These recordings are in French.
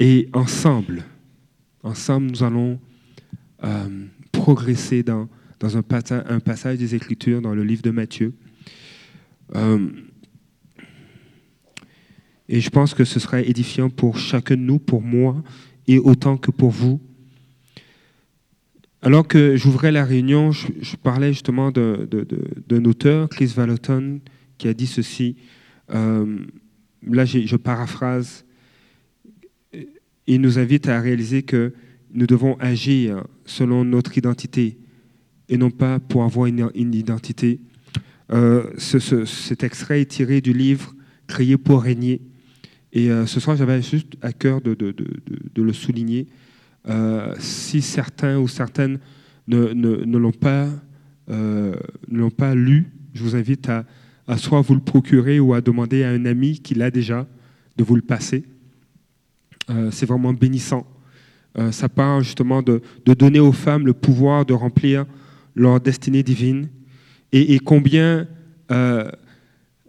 Et ensemble, ensemble, nous allons euh, progresser dans, dans un, passage des Écritures dans le livre de Matthieu. Euh, et je pense que ce sera édifiant pour chacun de nous, pour moi, et autant que pour vous. Alors que j'ouvrais la réunion, je, parlais justement d'un auteur, Chris Vallotton, qui a dit ceci. Euh, là, je paraphrase. Il nous invite à réaliser que nous devons agir selon notre identité et non pas pour avoir une, identité. Euh, cet extrait est tiré du livre Créé pour régner. Et euh, ce soir, j'avais juste à cœur de, le souligner. Euh, si certains ou certaines ne, l'ont pas, lu, je vous invite à soit vous le procurer ou à demander à un ami qui l'a déjà de vous le passer. C'est vraiment bénissant. ça parle justement de, donner aux femmes le pouvoir de remplir leur destinée divine et, combien euh,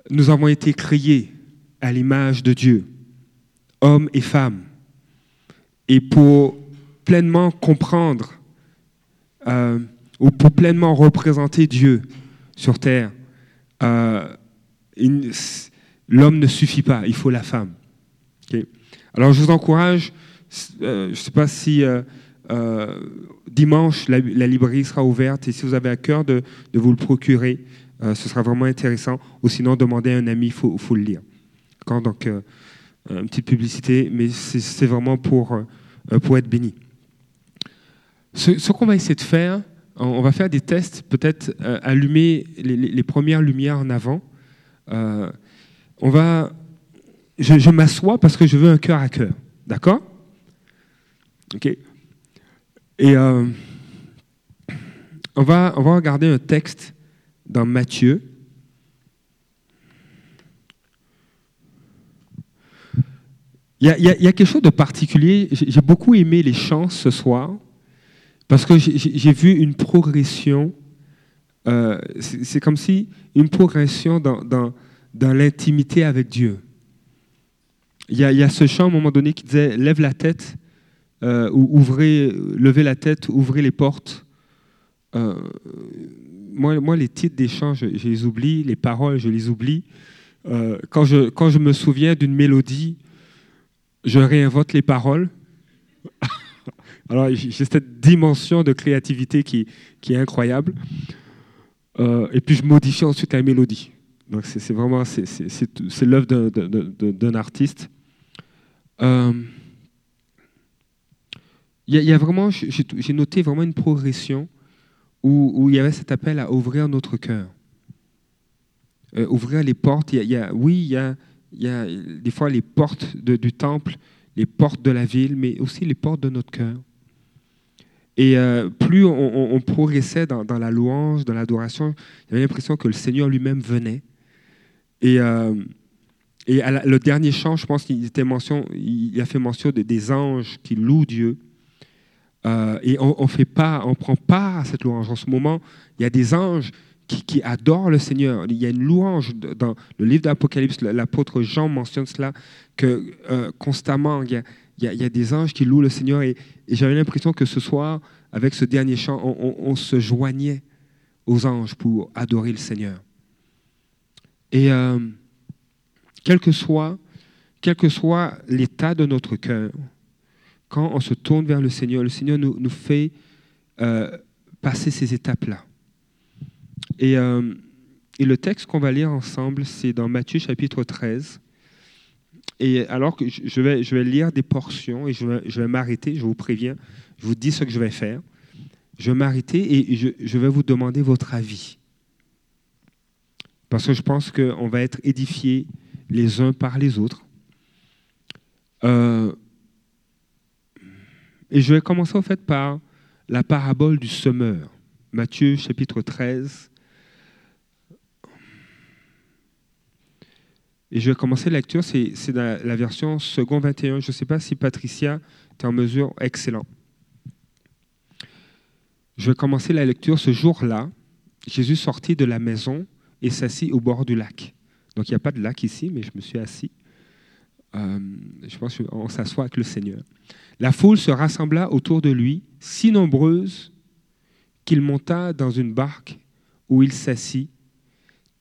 nous avons été créés à l'image de Dieu, hommes et femmes. Et pour pleinement comprendre euh, ou pour pleinement représenter Dieu sur terre, euh, l'homme ne suffit pas, il faut la femme. Alors je vous encourage, je ne sais pas si euh, dimanche, la, librairie sera ouverte et si vous avez à cœur de, vous le procurer, euh, ce sera vraiment intéressant. Ou sinon, demandez à un ami, il faut, le lire. Donc, euh, une petite publicité, mais c'est vraiment pour, pour être béni. Ce, qu'on va essayer de faire, on va faire des tests, peut-être allumer les, premières lumières en avant. on va, je, m'assois parce que je veux un cœur à cœur. D'accord? Ok. Et euh, on, va, on va regarder un texte dans Matthieu. Il y, a, quelque chose de particulier. J'ai beaucoup aimé les chants ce soir parce que j'ai vu une progression. Euh, c'est comme si une progression dans, dans, dans l'intimité avec Dieu. Il y, a, ce chant à un moment donné qui disait Lève la tête euh, ouvrez, levez la tête, ouvrez les portes. Euh, moi, moi, les titres des chants, je, les oublie, les paroles, je les oublie. Euh, quand, je, quand je me souviens d'une mélodie, je réinvente les paroles. Alors, j'ai cette dimension de créativité qui, qui est incroyable. et puis, je modifie ensuite la mélodie. Donc, c'est vraiment c'est l'œuvre d'un artiste. Il y, a vraiment, j'ai noté vraiment une progression où, il y avait cet appel à ouvrir notre cœur. Euh, ouvrir les portes. Y a, oui, il y, a, des fois les portes du temple, les portes de la ville, mais aussi les portes de notre cœur. Et euh, plus on, progressait dans, la louange, dans l'adoration, j'avais l'impression que le Seigneur lui-même venait. Et, euh, et le dernier chant, je pense qu'il il a fait mention des anges qui louent Dieu. Euh, et on, fait pas, on prend part à cette louange. En ce moment, il y a des anges qui, adorent le Seigneur. Il y a une louange dans le livre d'Apocalypse. L'apôtre Jean mentionne cela, que euh, constamment, il y, a, des anges qui louent le Seigneur. Et, j'avais l'impression que ce soir, avec ce dernier chant, on, se joignait aux anges pour adorer le Seigneur. Et euh, quel que soit, quel que soit l'état de notre cœur, quand on se tourne vers le Seigneur, le Seigneur nous, fait euh, passer ces étapes-là. Et, euh, et, le texte qu'on va lire ensemble, c'est dans Matthieu chapitre 13. Et alors que je vais, je vais lire des portions et je vais, je vais m'arrêter, je vous préviens, je vous dis ce que je vais faire. Je vais m'arrêter et je, je, vais vous demander votre avis. Parce que je pense qu'on va être édifiés les uns par les autres. Euh, et je vais commencer en fait par la parabole du semeur. Matthieu chapitre 13. Et je vais commencer la lecture, c'est la, la version second 21. Je ne sais pas si Patricia est en mesure. Excellent. Je vais commencer la lecture ce jour-là. Jésus sortit de la maison et s'assit au bord du lac. Donc il n'y a pas de lac ici, mais je me suis assis euh, je pense qu'on s'assoit avec le Seigneur. La foule se rassembla autour de lui, si nombreuse qu'il monta dans une barque où il s'assit.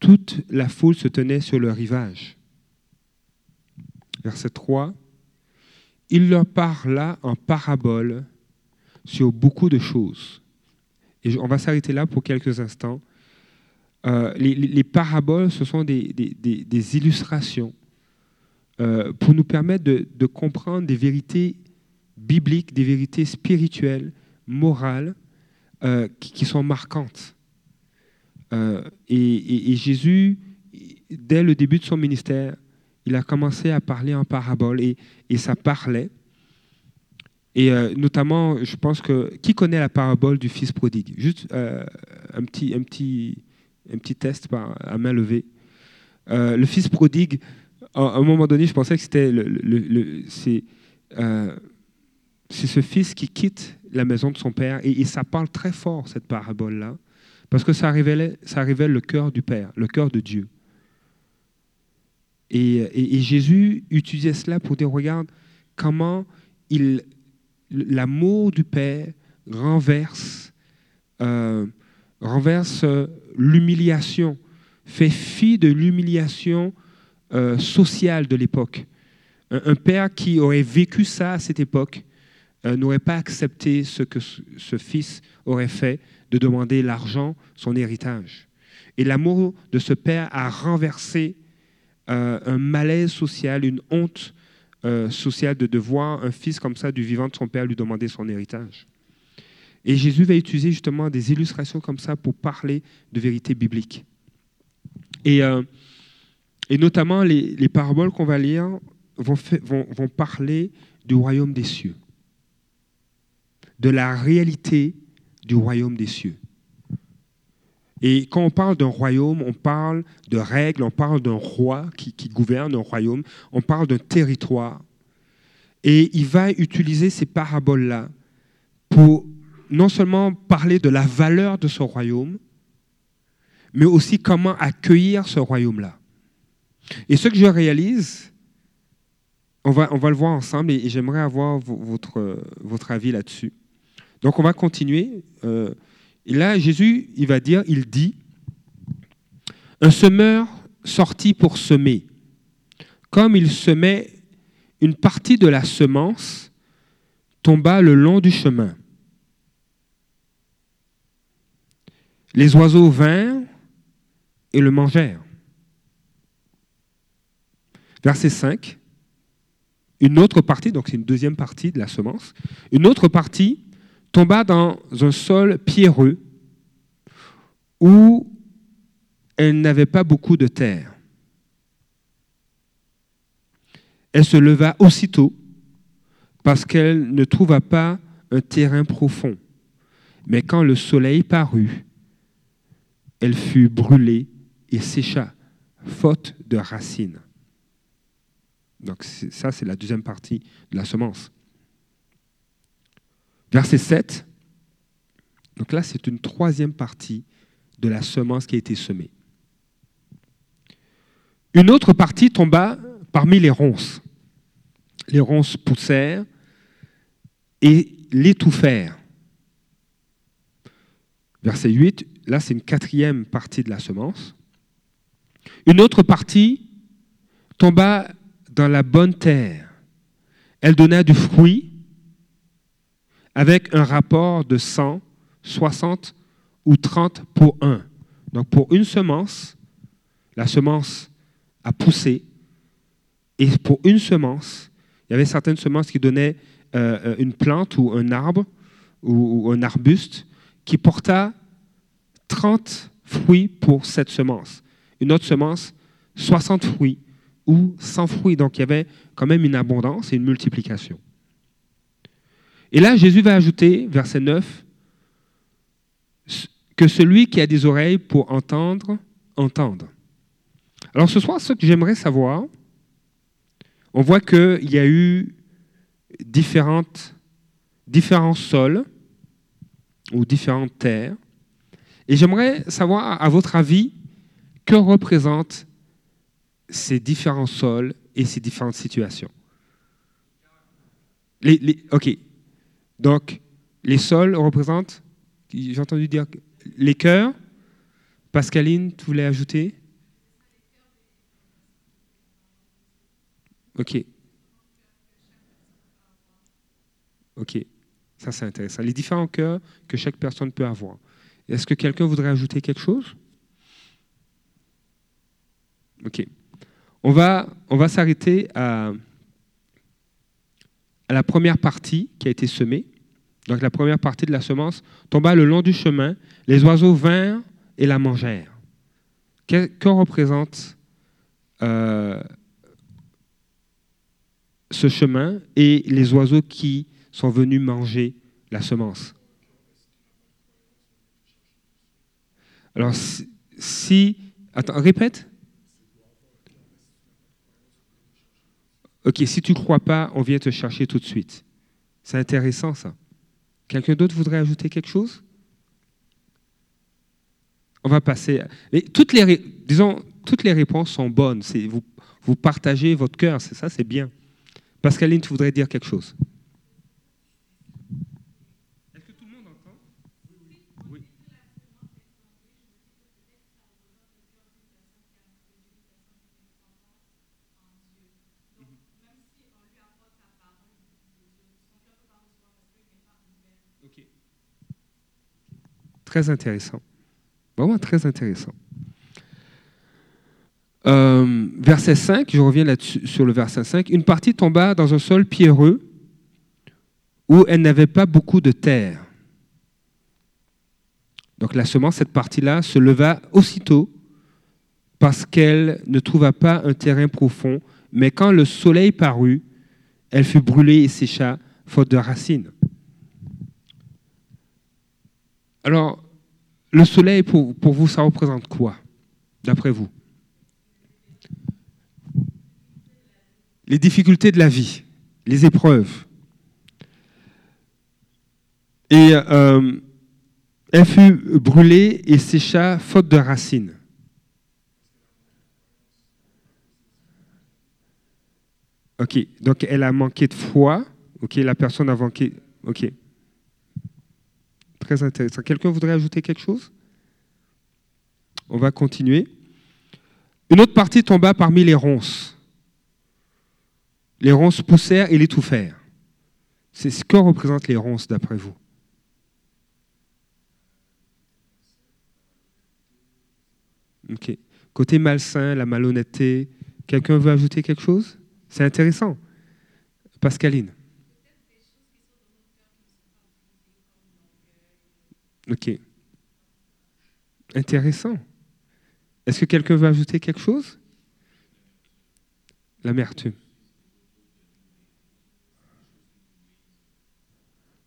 Toute la foule se tenait sur le rivage. Verset 3. Il leur parla en parabole sur beaucoup de choses. Et on va s'arrêter là pour quelques instants. Euh, les, paraboles, ce sont des, illustrations euh, pour nous permettre de, comprendre des vérités bibliques, des vérités spirituelles, morales, euh, qui, sont marquantes. Et, Jésus, dès le début de son ministère, il a commencé à parler en paraboles et, ça parlait. Et notamment, je pense que qui connaît la parabole du fils prodigue? Juste un petit, un petit, un petit test à main levée. Euh, le fils prodigue, à un moment donné, je pensais que c'était euh, c'est ce fils qui quitte la maison de son père et, ça parle très fort cette parabole là parce que ça révèle, ça révèle le cœur du père, le cœur de Dieu. Et, et, Jésus utilisait cela pour dire regarde comment il l'amour du père renverse euh, renverse euh, l'humiliation, fait fi de l'humiliation euh, sociale de l'époque. Un, père qui aurait vécu ça à cette époque euh, n'aurait pas accepté ce que ce fils aurait fait, de demander l'argent, son héritage. Et l'amour de ce père a renversé un malaise social, une honte sociale de, de voir un fils comme ça du vivant de son père lui demander son héritage. Et Jésus va utiliser justement des illustrations comme ça pour parler de vérité biblique. Et, euh, notamment, les, paraboles qu'on va lire vont, parler du royaume des cieux, de la réalité du royaume des cieux. Et quand on parle d'un royaume, on parle de règles, on parle d'un roi qui, qui, gouverne un royaume, on parle d'un territoire. Et il va utiliser ces paraboles-là pour non seulement parler de la valeur de ce royaume, mais aussi comment accueillir ce royaume-là. Et ce que je réalise, on va, on va le voir ensemble et, j'aimerais avoir votre, votre avis là-dessus. Donc on va continuer. Euh, et là, Jésus, il va dire, il dit, un semeur sorti pour semer. Comme il semait, une partie de la semence tomba le long du chemin. Les oiseaux vinrent et le mangèrent. Verset 5. Une autre partie, donc c'est une deuxième partie de la semence, une autre partie tomba dans un sol pierreux où elle n'avait pas beaucoup de terre. Elle se leva aussitôt parce qu'elle ne trouva pas un terrain profond. Mais quand le soleil parut, elle fut brûlée et sécha, faute de racines. Donc ça, c'est la deuxième partie de la semence. Verset 7. Donc là, c'est une troisième partie de la semence qui a été semée. Une autre partie tomba parmi les ronces. Les ronces poussèrent et l'étouffèrent. Verset 8, là c'est une quatrième partie de la semence. Une autre partie tomba dans la bonne terre. Elle donna du fruit avec un rapport de 100, 60 ou 30 pour un. Donc pour une semence, la semence a poussé. Et pour une semence, il y avait certaines semences qui donnaient euh, une plante ou un arbre ou un arbuste qui porta 30 fruits pour cette semence. Une autre semence, 60 fruits ou 100 fruits. Donc il y avait quand même une abondance et une multiplication. Et là, Jésus va ajouter, verset 9, que celui qui a des oreilles pour entendre, entende. Alors ce soir, ce que j'aimerais savoir, on voit qu'il y a eu différents sols ou différentes terres. Et j'aimerais savoir, à votre avis, que représentent ces différents sols et ces différentes situations? Ok. Donc, les sols représentent, j'ai entendu dire, les cœurs. Pascaline, tu voulais ajouter? Ok. Ok. Ça, c'est intéressant. Les différents cœurs que chaque personne peut avoir. Est-ce que quelqu'un voudrait ajouter quelque chose? Ok. On va, s'arrêter à, la première partie qui a été semée. Donc la première partie de la semence tomba le long du chemin. Les oiseaux vinrent et la mangèrent. Que représente euh, ce chemin et les oiseaux qui sont venus manger la semence? Alors si... attends, répète. Ok, si tu ne crois pas, on vient te chercher tout de suite. C'est intéressant ça. Quelqu'un d'autre voudrait ajouter quelque chose? On va passer. Mais toutes les, disons, toutes les réponses sont bonnes. Vous, vous partagez votre cœur, c'est ça, c'est bien. Pascaline, tu voudrais dire quelque chose Est-ce que tout le monde entend Oui. Ok. Très intéressant. Vraiment très intéressant. Euh, verset 5, je reviens là-dessus sur le verset 5. Une partie tomba dans un sol pierreux où elle n'avait pas beaucoup de terre. Donc la semence, cette partie-là, se leva aussitôt parce qu'elle ne trouva pas un terrain profond, mais quand le soleil parut, elle fut brûlée et sécha, faute de racines. Alors, le soleil, pour, pour vous, ça représente quoi, d'après vous? Les difficultés de la vie, les épreuves. Et euh, elle fut brûlée et sécha, faute de racines. Ok, donc elle a manqué de foi. Ok, la personne a manqué. Ok. Intéressant. Quelqu'un voudrait ajouter quelque chose? On va continuer. Une autre partie tomba parmi les ronces. Les ronces poussèrent et l'étouffèrent. C'est ce que représentent les ronces d'après vous? Ok. Côté malsain, la malhonnêteté. Quelqu'un veut ajouter quelque chose? C'est intéressant. Pascaline. Ok. Intéressant. Est-ce que quelqu'un veut ajouter quelque chose? L'amertume.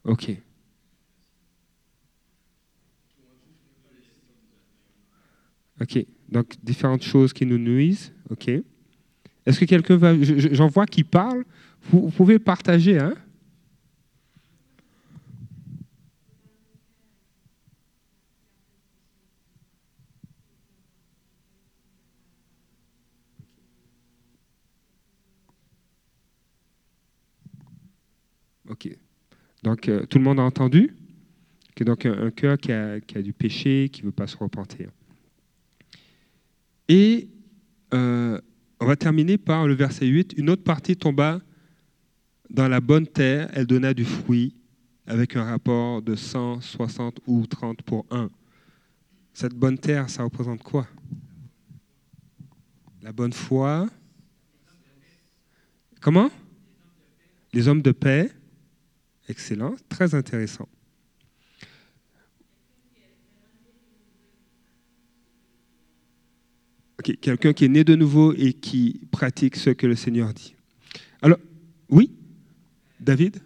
Ok. Ok. Donc, différentes choses qui nous nuisent. Ok. Est-ce que quelqu'un va. je- je- J'en vois qui parle. Vous pouvez partager, hein? Donc, euh, tout le monde a entendu? Que donc un, un cœur qui a, qui a du péché, qui ne veut pas se repentir. Et euh, on va terminer par le verset 8. Une autre partie tomba dans la bonne terre, elle donna du fruit avec un rapport de 160 ou 30 pour 1. Cette bonne terre, ça représente quoi? La bonne foi. Comment? Les hommes de paix. Excellent, très intéressant. Ok, quelqu'un qui est né de nouveau et qui pratique ce que le Seigneur dit. Alors, oui, David?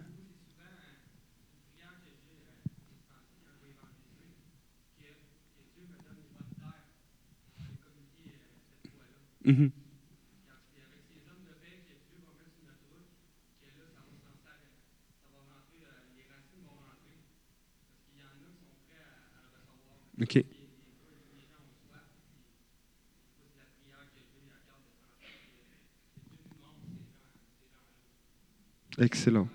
Mhm. Ok. Excellent.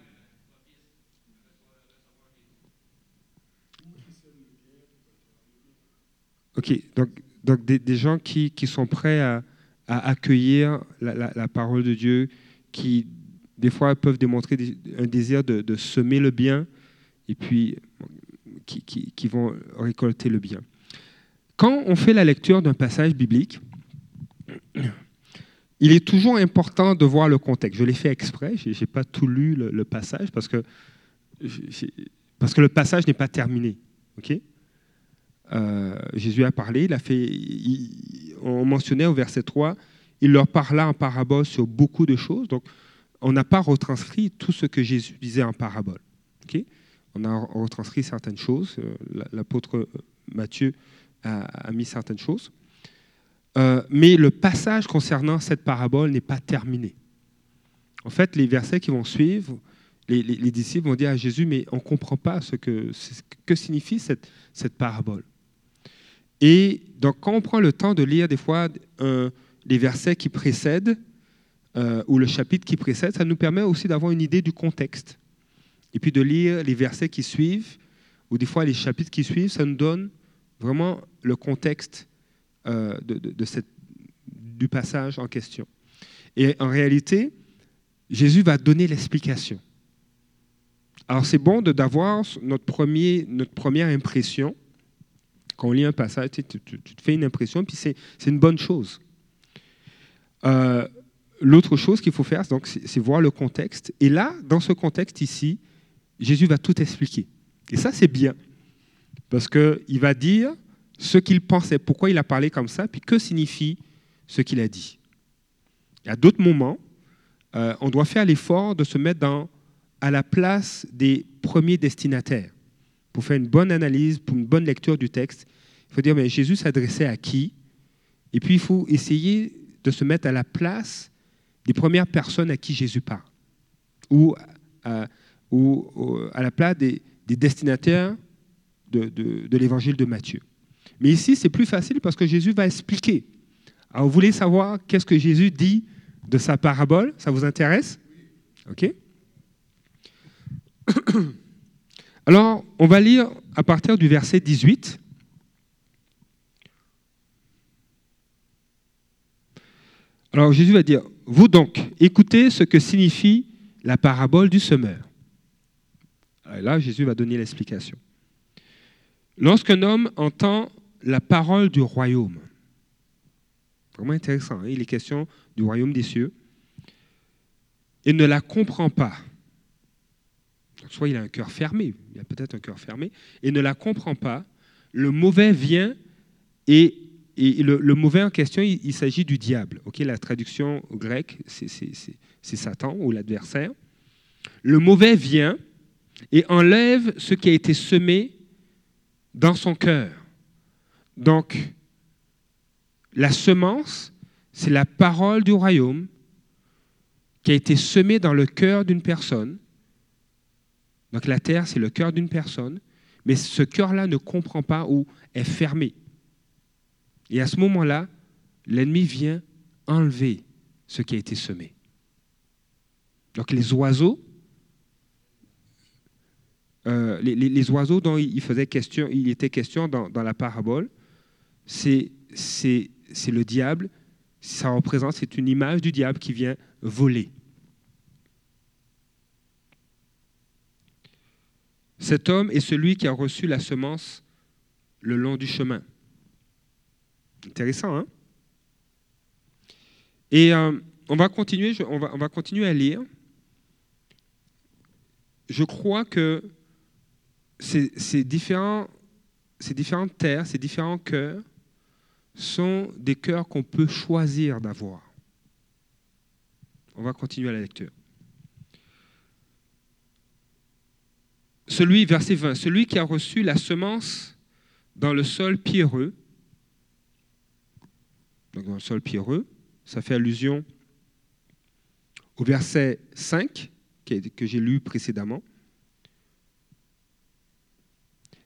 Ok, donc, donc des, gens qui, sont prêts à, accueillir la, parole de Dieu, qui des fois peuvent démontrer un désir de, semer le bien et puis qui, vont récolter le bien. Quand on fait la lecture d'un passage biblique, il est toujours important de voir le contexte. Je l'ai fait exprès, je n'ai pas tout lu le, passage parce que, parce que le passage n'est pas terminé. ok? Euh, Jésus a parlé, il a fait, on mentionnait au verset 3, il leur parla en parabole sur beaucoup de choses. Donc, on n'a pas retranscrit tout ce que Jésus disait en parabole. ok? On a retranscrit certaines choses. Euh, l'apôtre Matthieu a, mis certaines choses. Euh, mais le passage concernant cette parabole n'est pas terminé. En fait, les versets qui vont suivre, les, disciples vont dire à Jésus, mais on ne comprend pas ce que, signifie cette, parabole. Et donc, quand on prend le temps de lire des fois les versets qui précèdent, euh, ou le chapitre qui précède, ça nous permet aussi d'avoir une idée du contexte. Et puis de lire les versets qui suivent, ou des fois les chapitres qui suivent, ça nous donne vraiment le contexte euh, de, du passage en question. Et en réalité, Jésus va donner l'explication. Alors c'est bon d'avoir notre, premier, notre première impression. Quand on lit un passage, tu, te fais une impression, puis c'est une bonne chose. Euh, l'autre chose qu'il faut faire, c'est voir le contexte. Et là, dans ce contexte ici, Jésus va tout expliquer. Et ça, c'est bien. Parce qu'il va dire ce qu'il pensait, pourquoi il a parlé comme ça, puis que signifie ce qu'il a dit. À d'autres moments, euh, on doit faire l'effort de se mettre à la place des premiers destinataires. Pour faire une bonne analyse, pour une bonne lecture du texte, il faut dire, mais Jésus s'adressait à qui? Et puis il faut essayer de se mettre à la place des premières personnes à qui Jésus parle, ou à, ou, à la place des, destinataires de l'évangile de Matthieu. Mais ici, c'est plus facile parce que Jésus va expliquer. Alors, vous voulez savoir qu'est-ce que Jésus dit de sa parabole? Ça vous intéresse? OK Alors, on va lire à partir du verset 18. Alors Jésus va dire, vous donc, écoutez ce que signifie la parabole du semeur. Là, Jésus va donner l'explication. Lorsqu'un homme entend la parole du royaume. Vraiment intéressant. Hein. Il est question du royaume des cieux. Et ne la comprend pas. soit il a un cœur fermé, il a peut-être un cœur fermé, et ne la comprend pas. Le mauvais vient et, le, mauvais en question, il, s'agit du diable. Ok, la traduction grecque, c'est Satan ou l'adversaire. Le mauvais vient et enlève ce qui a été semé dans son cœur. Donc, la semence, c'est la parole du royaume qui a été semée dans le cœur d'une personne. Donc la terre, c'est le cœur d'une personne, mais ce cœur-là ne comprend pas ou est fermé. Et à ce moment-là, l'ennemi vient enlever ce qui a été semé. Donc les oiseaux, euh, les, oiseaux dont il, faisait question, il était question dans la parabole, c'est le diable, ça représente, c'est une image du diable qui vient voler. Cet homme est celui qui a reçu la semence le long du chemin. Intéressant, hein? Et euh, on, va continuer, on, va, on va continuer à lire. Je crois que ces, différentes terres, ces différents cœurs, sont des cœurs qu'on peut choisir d'avoir. On va continuer à la lecture. Celui, verset 20, celui qui a reçu la semence dans le sol pierreux, donc dans le sol pierreux, ça fait allusion au verset 5 que j'ai lu précédemment.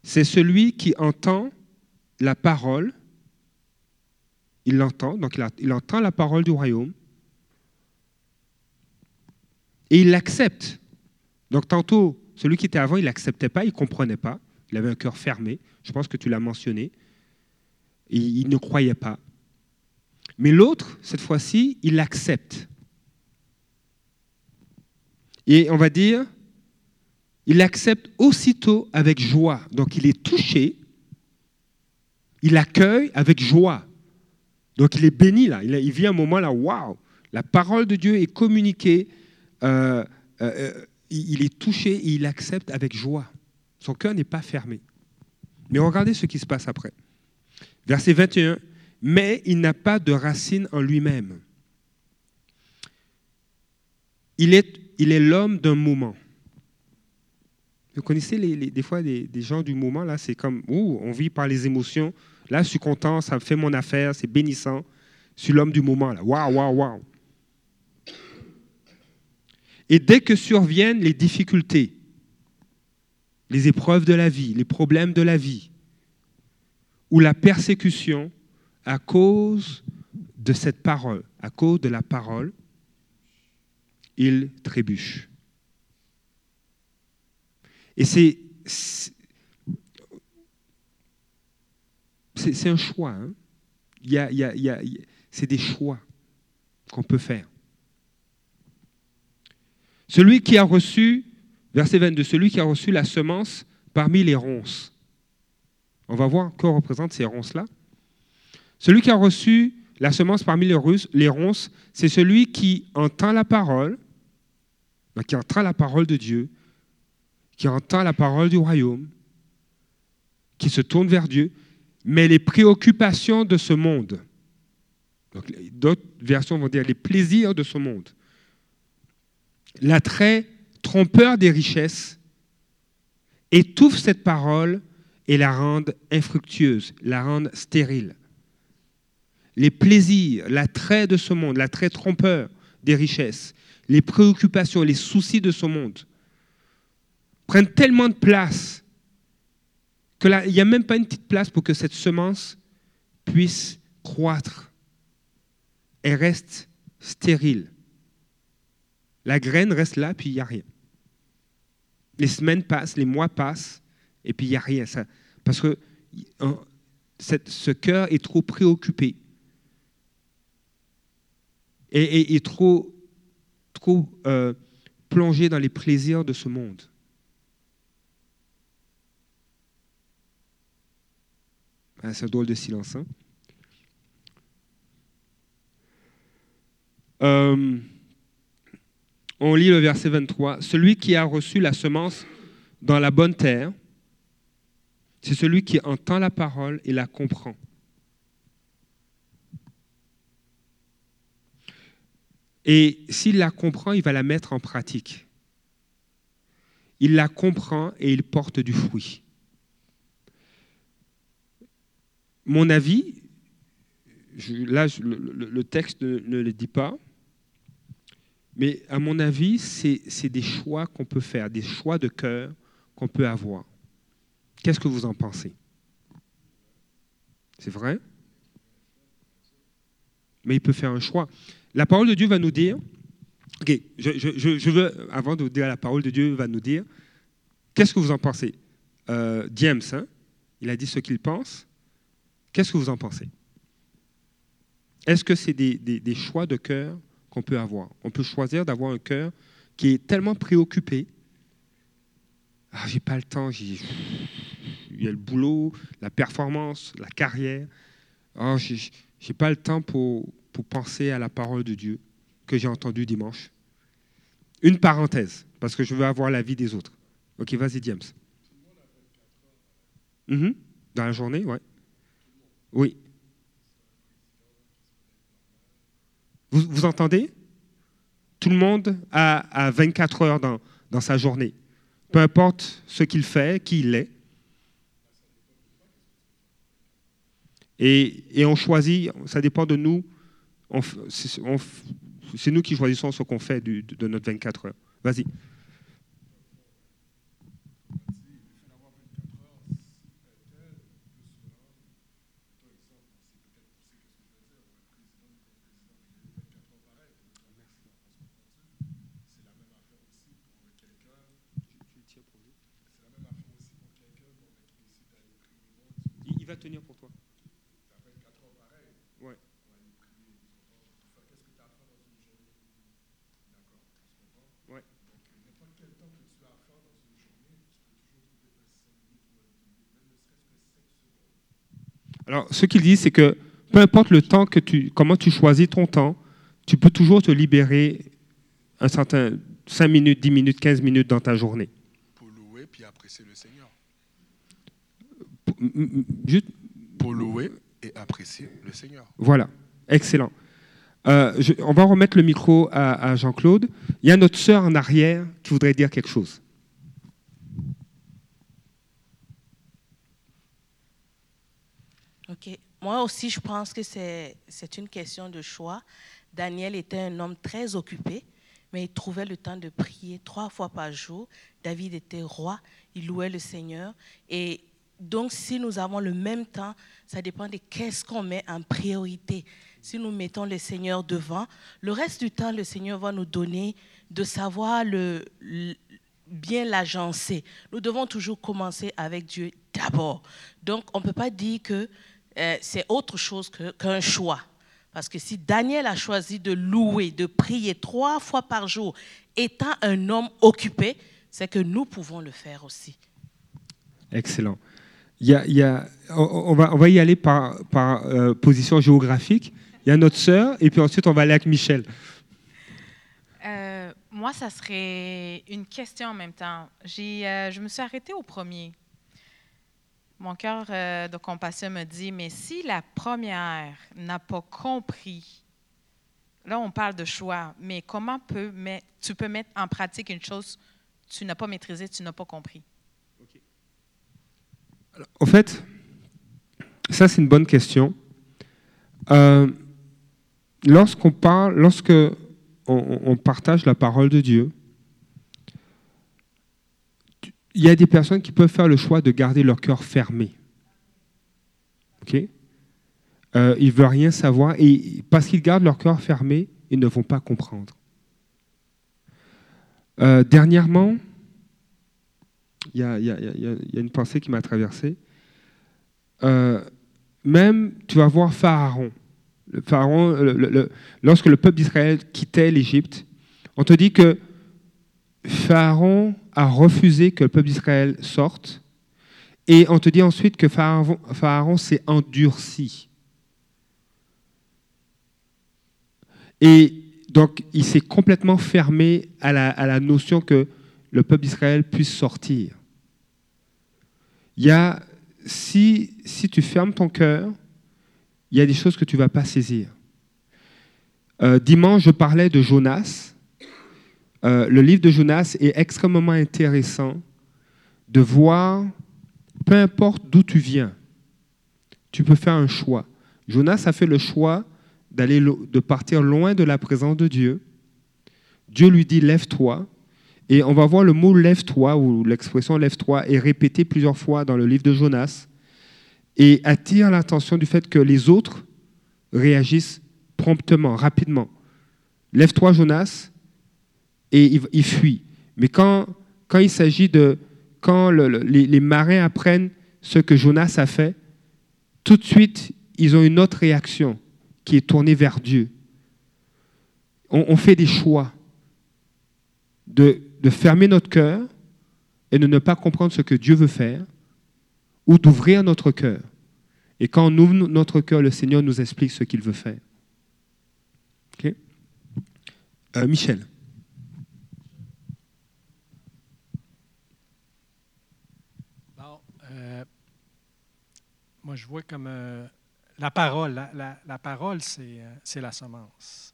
C'est celui qui entend la parole il l'entend, donc il, entend la parole du royaume et il l'accepte. Donc tantôt, celui qui était avant, il n'acceptait pas, il ne comprenait pas, il avait un cœur fermé, je pense que tu l'as mentionné, il ne croyait pas. Mais l'autre, cette fois-ci, il l'accepte. Et on va dire, il l'accepte aussitôt avec joie. Donc il est touché, il accueille avec joie. Donc il est béni là. Il, vit un moment là, waouh, la parole de Dieu est communiquée. Euh, euh, euh, il est touché et il accepte avec joie. Son cœur n'est pas fermé. Mais regardez ce qui se passe après. Verset 21. Mais il n'a pas de racine en lui-même. Il est l'homme d'un moment. Vous connaissez les, des fois des, gens du moment, là, c'est comme, ouh, on vit par les émotions. Là, je suis content, ça fait mon affaire, c'est bénissant. Je suis l'homme du moment, là. Waouh, waouh, waouh. Et dès que surviennent les difficultés, les épreuves de la vie, les problèmes de la vie, ou la persécution à cause de cette parole, à cause de la parole, il trébuche. Et c'est un choix. A, c'est des choix qu'on peut faire. Celui qui a reçu, verset 22, celui qui a reçu la semence parmi les ronces. On va voir que représentent ces ronces-là. Celui qui a reçu la semence parmi les ronces, c'est celui qui entend la parole, qui entend la parole de Dieu, qui entend la parole du royaume, qui se tourne vers Dieu, mais les préoccupations de ce monde, d'autres versions vont dire les plaisirs de ce monde, l'attrait trompeur des richesses étouffe cette parole et la rendent infructueuse, la rendent stérile. Les plaisirs, l'attrait de ce monde, l'attrait trompeur des richesses, les préoccupations, les soucis de ce monde prennent tellement de place que là, il n'y a même pas une petite place pour que cette semence puisse croître. Elle reste stérile. La graine reste là, puis il n'y a rien. Les semaines passent, les mois passent, et puis il n'y a rien. Ça, parce que ce cœur est trop préoccupé et, trop euh, plongé dans les plaisirs de ce monde. Un drôle de silence. Hein? Euh, on lit le verset 23. Celui qui a reçu la semence dans la bonne terre, c'est celui qui entend la parole et la comprend. Et s'il la comprend, il va la mettre en pratique. Il la comprend et il porte du fruit. Mon avis, là le, texte ne le dit pas, mais à mon avis, c'est des choix qu'on peut faire, des choix de cœur qu'on peut avoir. Qu'est-ce que vous en pensez? C'est vrai? Mais il peut faire un choix. La parole de Dieu va nous dire, ok, je, veux, avant de dire la parole de Dieu, va nous dire, qu'est-ce que vous en pensez? Euh, hein, il a dit ce qu'il pense. Qu'est-ce que vous en pensez? Est-ce que c'est des choix de cœur qu'on peut avoir? On peut choisir d'avoir un cœur qui est tellement préoccupé. Ah, j'ai pas le temps, il y a le boulot, la performance, la carrière. Oh, j'ai pas le temps pour, pour penser à la parole de Dieu que j'ai entendue dimanche. Une parenthèse, parce que je veux avoir l'avis des autres. Ok, vas-y, James. Mm-hmm. Dans la journée, ouais. Oui. Vous, entendez? Tout le monde a, 24 heures dans, sa journée. Peu importe ce qu'il fait, qui il est. Et, et, on choisit, ça dépend de nous. C'est nous qui choisissons ce qu'on fait de notre 24 heures. Vas-y. pourrait tenir pour toi. Ouais. Ouais. Alors, ce qu'il dit, c'est que peu importe le temps que tu, comment tu choisis ton temps, tu peux toujours te libérer un certain 5 minutes, 10 minutes, 15 minutes dans ta journée. Pour louer puis apprécier le Seigneur. Pour- Juste, Pour louer et apprécier le Seigneur. Voilà, excellent. Euh, je- on va remettre le micro à, à Jean-Claude. Il y a notre sœur en arrière qui voudrait dire quelque chose. OK. Moi aussi, je pense que c'est une question de choix. Daniel était un homme très occupé, mais il trouvait le temps de prier trois fois par jour. David était roi, il louait le Seigneur. Et donc, si nous avons le même temps, ça dépend de qu'est-ce qu'on met en priorité. Si nous mettons le Seigneur devant, le reste du temps, le Seigneur va nous donner de savoir le- bien l'agencer. Nous devons toujours commencer avec Dieu d'abord. Donc, on ne peut pas dire que euh, c'est autre chose que- qu'un choix. Parce que si Daniel a choisi de louer, de prier trois fois par jour, étant un homme occupé, c'est que nous pouvons le faire aussi. Excellent. Il y a- il y a- on, on va, on va y aller par, par euh, position géographique. Il y a notre sœur, et puis ensuite on va aller avec Michel. Euh, moi, ça serait une question en même temps. J'ai, euh, je me suis arrêtée au premier. Mon cœur euh, de compassion me dit, mais si la première n'a pas compris, là on parle de choix, mais comment peut mettre- tu peux mettre en pratique une chose que tu n'as pas maîtrisée, tu n'as pas compris? En fait, ça c'est une bonne question. Euh, lorsqu'on parle, lorsque on partage la parole de Dieu, tu- il y a des personnes qui peuvent faire le choix de garder leur cœur fermé. Ok? Euh, Ils ne veulent rien savoir et parce qu'ils gardent leur cœur fermé, ils ne vont pas comprendre. Dernièrement, il y a, une pensée qui m'a traversé. Euh, même, tu vas voir Pharaon. Le Pharaon, lorsque le peuple d'Israël quittait l'Égypte, on te dit que Pharaon a refusé que le peuple d'Israël sorte. Et on te dit ensuite que Pharaon, s'est endurci. Et donc, il s'est complètement fermé à la, à la notion que le peuple d'Israël puisse sortir. Il y a, si, si tu fermes ton cœur, il y a des choses que tu ne vas pas saisir. Euh, dimanche, je parlais de Jonas. Euh, le livre de Jonas est extrêmement intéressant de voir, peu importe d'où tu viens, tu peux faire un choix. Jonas a fait le choix d'aller de partir loin de la présence de Dieu. Dieu lui dit lève-toi. Et on va voir le mot lève-toi ou l'expression lève-toi est répétée plusieurs fois dans le livre de Jonas et attire l'attention du fait que les autres réagissent promptement, rapidement. Lève-toi Jonas et il, il fuit. Mais quand, quand il s'agit de quand le- le- les, marins apprennent ce que Jonas a fait, tout de suite ils ont une autre réaction qui est tournée vers Dieu. On, fait des choix de, de fermer notre cœur et de ne pas comprendre ce que Dieu veut faire, ou d'ouvrir notre cœur. Et quand on ouvre notre cœur, le Seigneur nous explique ce qu'il veut faire. OK? Euh, Michel. Euh, moi, je vois comme euh, la parole. La, la- la parole, c'est euh, c'est la semence.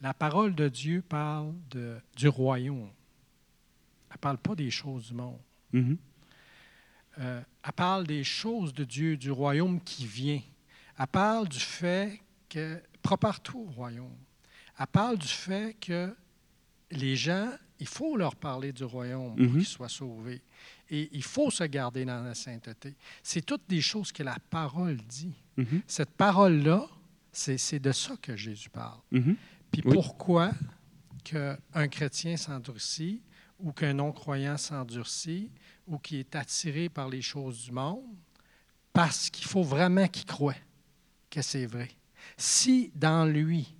La parole de Dieu parle de, du royaume. Elle ne parle pas des choses du monde. Mhm. Euh, elle parle des choses de Dieu, du royaume qui vient. Elle parle du fait que, prépare-toi au royaume. Elle parle du fait que les gens, il faut leur parler du royaume pour Mhm. qu'ils soient sauvés. Et il faut se garder dans la sainteté. C'est toutes des choses que la parole dit. Mhm. Cette parole-là, c'est de ça que Jésus parle. Mhm. Puis Oui. pourquoi qu'un chrétien s'endurcit ou qu'un non-croyant s'endurcit ou qui est attiré par les choses du monde? parce qu'il faut vraiment qu'il croie que c'est vrai. Si dans lui,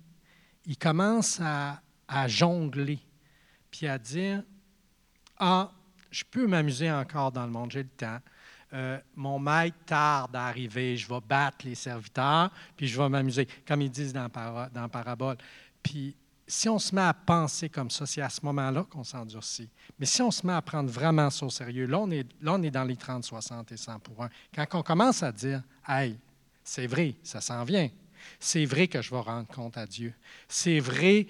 il commence à, à jongler, puis à dire, ah, je peux m'amuser encore dans le monde, j'ai le temps. Euh, mon maître tarde à arriver, je vais battre les serviteurs, puis je vais m'amuser, comme ils disent dans, dans Parabole. Puis si on se met à penser comme ça, c'est à ce moment-là qu'on s'endurcit. Mais si on se met à prendre vraiment ça au sérieux, là, on est, là, on est dans les 30, 60 et 100 pour 1. Quand on commence à dire, hey, c'est vrai, ça s'en vient. C'est vrai que je vais rendre compte à Dieu. C'est vrai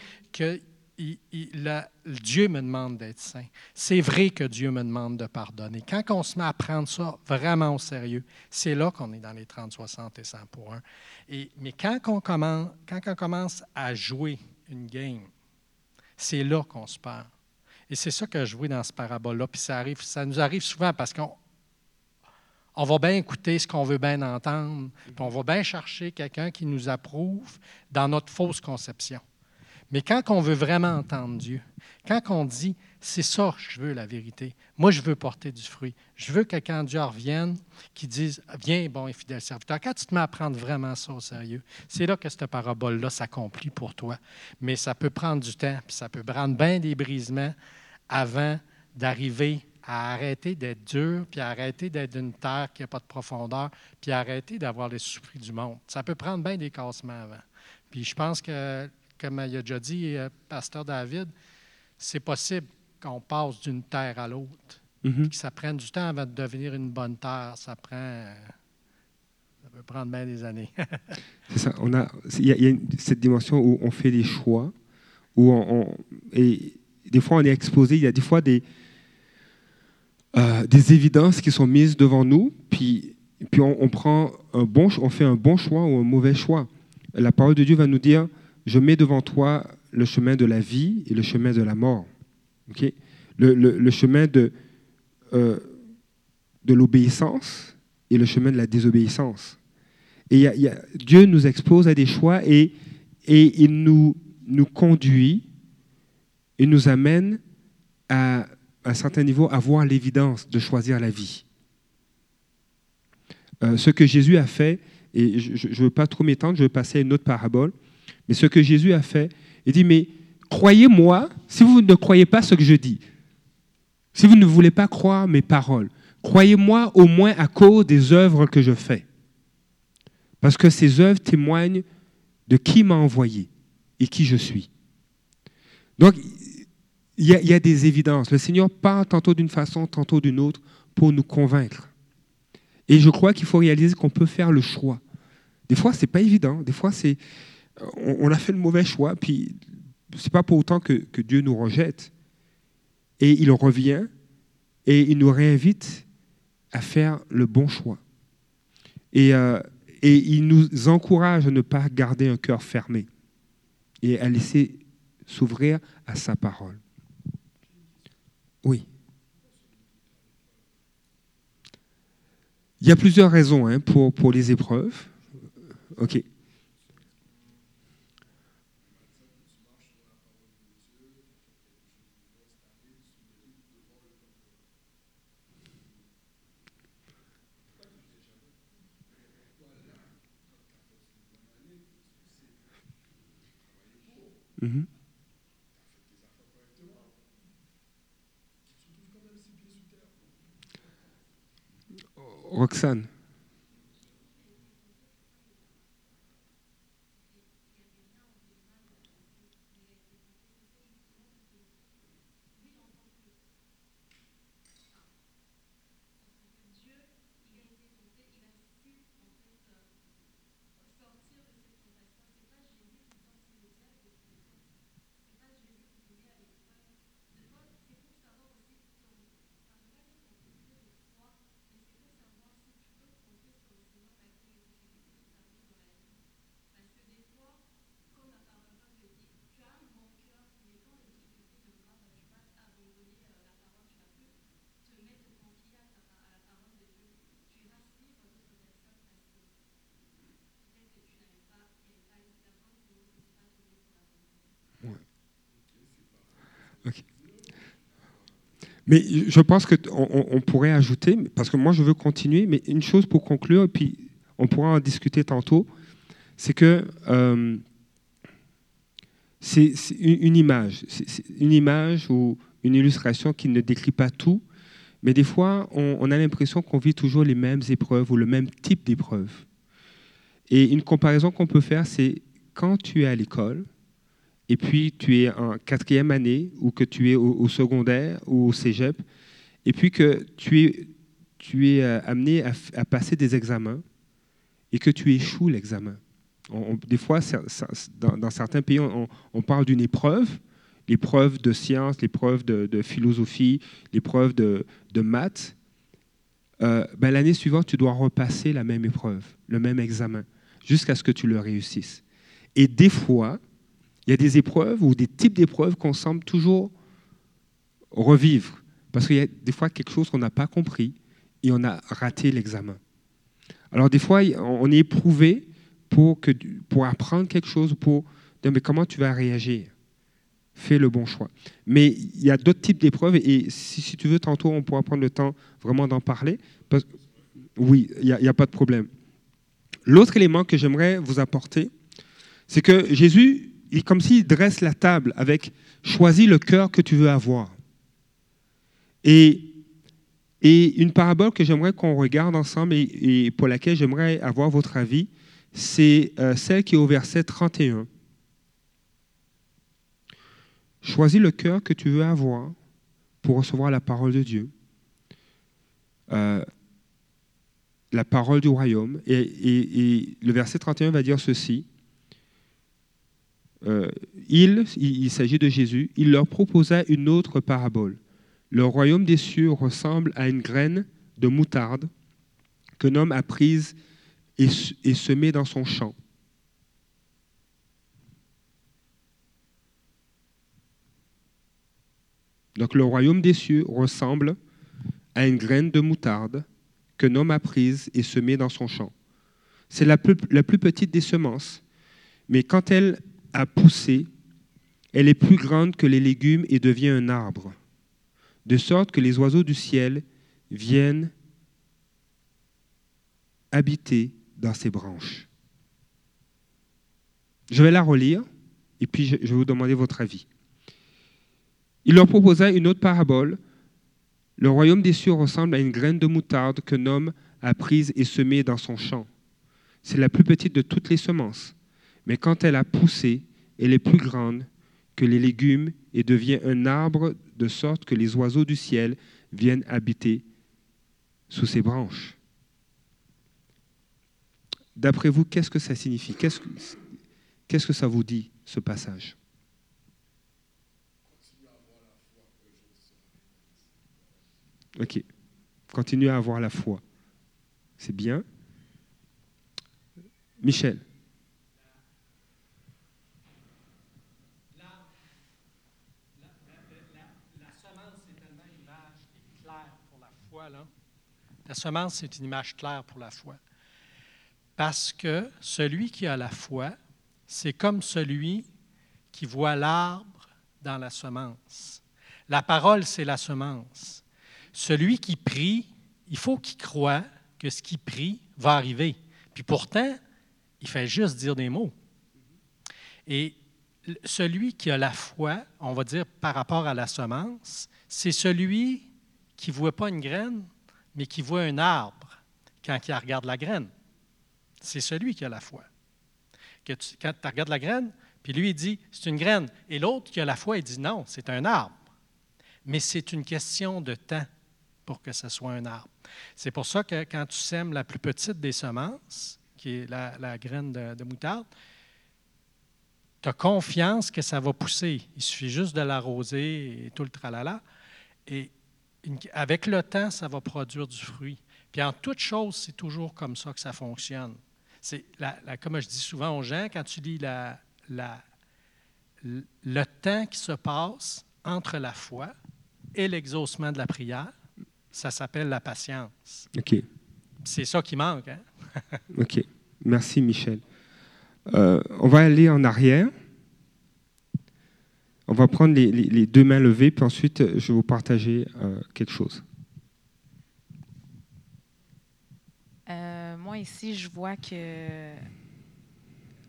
Dieu me demande d'être saint. C'est vrai que Dieu me demande de pardonner. Quand on se met à prendre ça vraiment au sérieux, c'est là qu'on est dans les 30, 60 et 100 pour 1. Et, mais quand on, commence, quand on commence à jouer une game, c'est là qu'on se perd. Et c'est ça que je vois dans ce parabole-là. Puis ça, nous arrive souvent parce qu'on on va bien écouter ce qu'on veut bien entendre, puis on va bien chercher quelqu'un qui nous approuve dans notre fausse conception. Mais quand on veut vraiment entendre Dieu, quand on dit, c'est ça je veux, la vérité, moi je veux porter du fruit, je veux que quand Dieu revienne, qu'il dise, viens, bon et fidèle serviteur, quand tu te mets à prendre vraiment ça au sérieux, c'est là que cette parabole-là s'accomplit pour toi. Mais ça peut prendre du temps, puis ça peut prendre bien des brisements avant d'arriver à arrêter d'être dur, puis arrêter d'être d'une terre qui n'a pas de profondeur, puis arrêter d'avoir les souffris du monde. Ça peut prendre bien des cassements avant. Puis je pense que comme il a déjà dit, euh, Pasteur David, c'est possible qu'on passe d'une terre à l'autre. Mhm. Que ça prenne du temps avant de devenir une bonne terre. Ça prend. Ça peut prendre bien des années. c'est ça. On a, il y a, cette dimension où on fait des choix, où on, et des fois on est exposé. Il y a des fois des, euh, des évidences qui sont mises devant nous, puis, puis on, on, prend un bon, on fait un bon choix ou un mauvais choix. La parole de Dieu va nous dire je mets devant toi le chemin de la vie et le chemin de la mort. le, chemin de, euh, de l'obéissance et le chemin de la désobéissance. Et Dieu nous expose à des choix et, et il nous, nous conduit, il nous amène à, un certain niveau à voir l'évidence de choisir la vie. Euh, ce que Jésus a fait, et je ne veux pas trop m'étendre, je veux passer à une autre parabole, mais ce que Jésus a fait, il dit, mais croyez-moi si vous ne croyez pas ce que je dis. Si vous ne voulez pas croire mes paroles, croyez-moi au moins à cause des œuvres que je fais. Parce que ces œuvres témoignent de qui m'a envoyé et qui je suis. Donc, il y, y, a des évidences. Le Seigneur parle tantôt d'une façon, tantôt d'une autre pour nous convaincre. Et je crois qu'il faut réaliser qu'on peut faire le choix. Des fois, ce n'est pas évident. Des fois, c'est on, a fait le mauvais choix, puis c'est pas pour autant que, Dieu nous rejette. Et il revient et il nous réinvite à faire le bon choix. Et, euh, et il nous encourage à ne pas garder un cœur fermé et à laisser s'ouvrir à sa parole. Oui. Il y a plusieurs raisons hein, pour, pour les épreuves. OK. Mhm. Roxane. Mais je pense qu'on on, pourrait ajouter, parce que moi je veux continuer, mais une chose pour conclure, et puis on pourra en discuter tantôt, c'est que euh, c'est une, image, une image ou une illustration qui ne décrit pas tout, mais des fois on, on a l'impression qu'on vit toujours les mêmes épreuves ou le même type d'épreuves. Et une comparaison qu'on peut faire, c'est quand tu es à l'école, et puis tu es en quatrième année, ou que tu es au, secondaire ou au cégep, et puis que tu es, tu es euh, amené à, passer des examens, et que tu échoues l'examen. Des fois, dans, certains pays, on, parle d'une épreuve, l'épreuve de sciences, l'épreuve de, philosophie, l'épreuve de, de maths. Euh, ben, L'année suivante, tu dois repasser la même épreuve, le même examen, jusqu'à ce que tu le réussisses. Et des fois, il y a des épreuves ou des types d'épreuves qu'on semble toujours revivre, parce qu'il y a des fois quelque chose qu'on n'a pas compris et on a raté l'examen. Alors des fois, on est éprouvé pour, que, pour apprendre quelque chose, pour dire mais comment tu vas réagir? Fais le bon choix. Mais il y a d'autres types d'épreuves et si, tu veux, tantôt, on pourra prendre le temps vraiment d'en parler. Oui, il n'y a pas de problème. L'autre élément que j'aimerais vous apporter, c'est que Jésus, il comme s'il dresse la table avec choisis le cœur que tu veux avoir. Et, une parabole que j'aimerais qu'on regarde ensemble et, et pour laquelle j'aimerais avoir votre avis, c'est euh, celle qui est au verset 31. Choisis le cœur que tu veux avoir pour recevoir la parole de Dieu, euh, la parole du royaume. Et, et- et le verset 31 va dire ceci. Euh, il, il, s'agit de Jésus, il leur proposa une autre parabole. Le royaume des cieux ressemble à une graine de moutarde qu'un homme a prise et semée dans son champ. Donc le royaume des cieux ressemble à une graine de moutarde qu'un homme a prise et semée dans son champ. C'est la plus, la plus petite des semences, mais quand elle a poussé, elle est plus grande que les légumes et devient un arbre, de sorte que les oiseaux du ciel viennent habiter dans ses branches. Je vais la relire et puis je vais vous demander votre avis. Il leur proposa une autre parabole. Le royaume des cieux ressemble à une graine de moutarde qu'un homme a prise et semée dans son champ. C'est la plus petite de toutes les semences, mais quand elle a poussé, elle est plus grande que les légumes et devient un arbre de sorte que les oiseaux du ciel viennent habiter sous ses branches. D'après vous, qu'est-ce que ça signifie? Qu'est-ce que, ça vous dit, ce passage? Ok. Continuez à avoir la foi. C'est bien. Michel. La semence, c'est tellement une image qui est claire pour la foi. Là. La semence, c'est une image claire pour la foi. Parce que celui qui a la foi, c'est comme celui qui voit l'arbre dans la semence. La parole, c'est la semence. Celui qui prie, il faut qu'il croie que ce qu'il prie va arriver. Puis pourtant, il fait juste dire des mots. Et celui qui a la foi, on va dire par rapport à la semence, c'est celui qui ne voit pas une graine, mais qui voit un arbre quand il regarde la graine. C'est celui qui a la foi. Quand tu regardes la graine, puis lui, il dit, c'est une graine. Et l'autre qui a la foi, il dit, non, c'est un arbre. Mais c'est une question de temps pour que ce soit un arbre. C'est pour ça que quand tu sèmes la plus petite des semences, qui est la, graine de, de moutarde, tu as confiance que ça va pousser. Il suffit juste de l'arroser et tout le tralala. Et une- avec le temps, ça va produire du fruit. Puis en toute chose, c'est toujours comme ça que ça fonctionne. C'est la- la- comme je dis souvent aux gens, quand tu lis la, la- le le temps qui se passe entre la foi et l'exaucement de la prière, ça s'appelle la patience. Ok. C'est ça qui manque. Hein? Ok. Merci, Michel. Euh, on va aller en arrière. On va prendre les, les- les deux mains levées, puis ensuite, euh, je vais vous partager euh, quelque chose. Euh, moi, ici, je vois que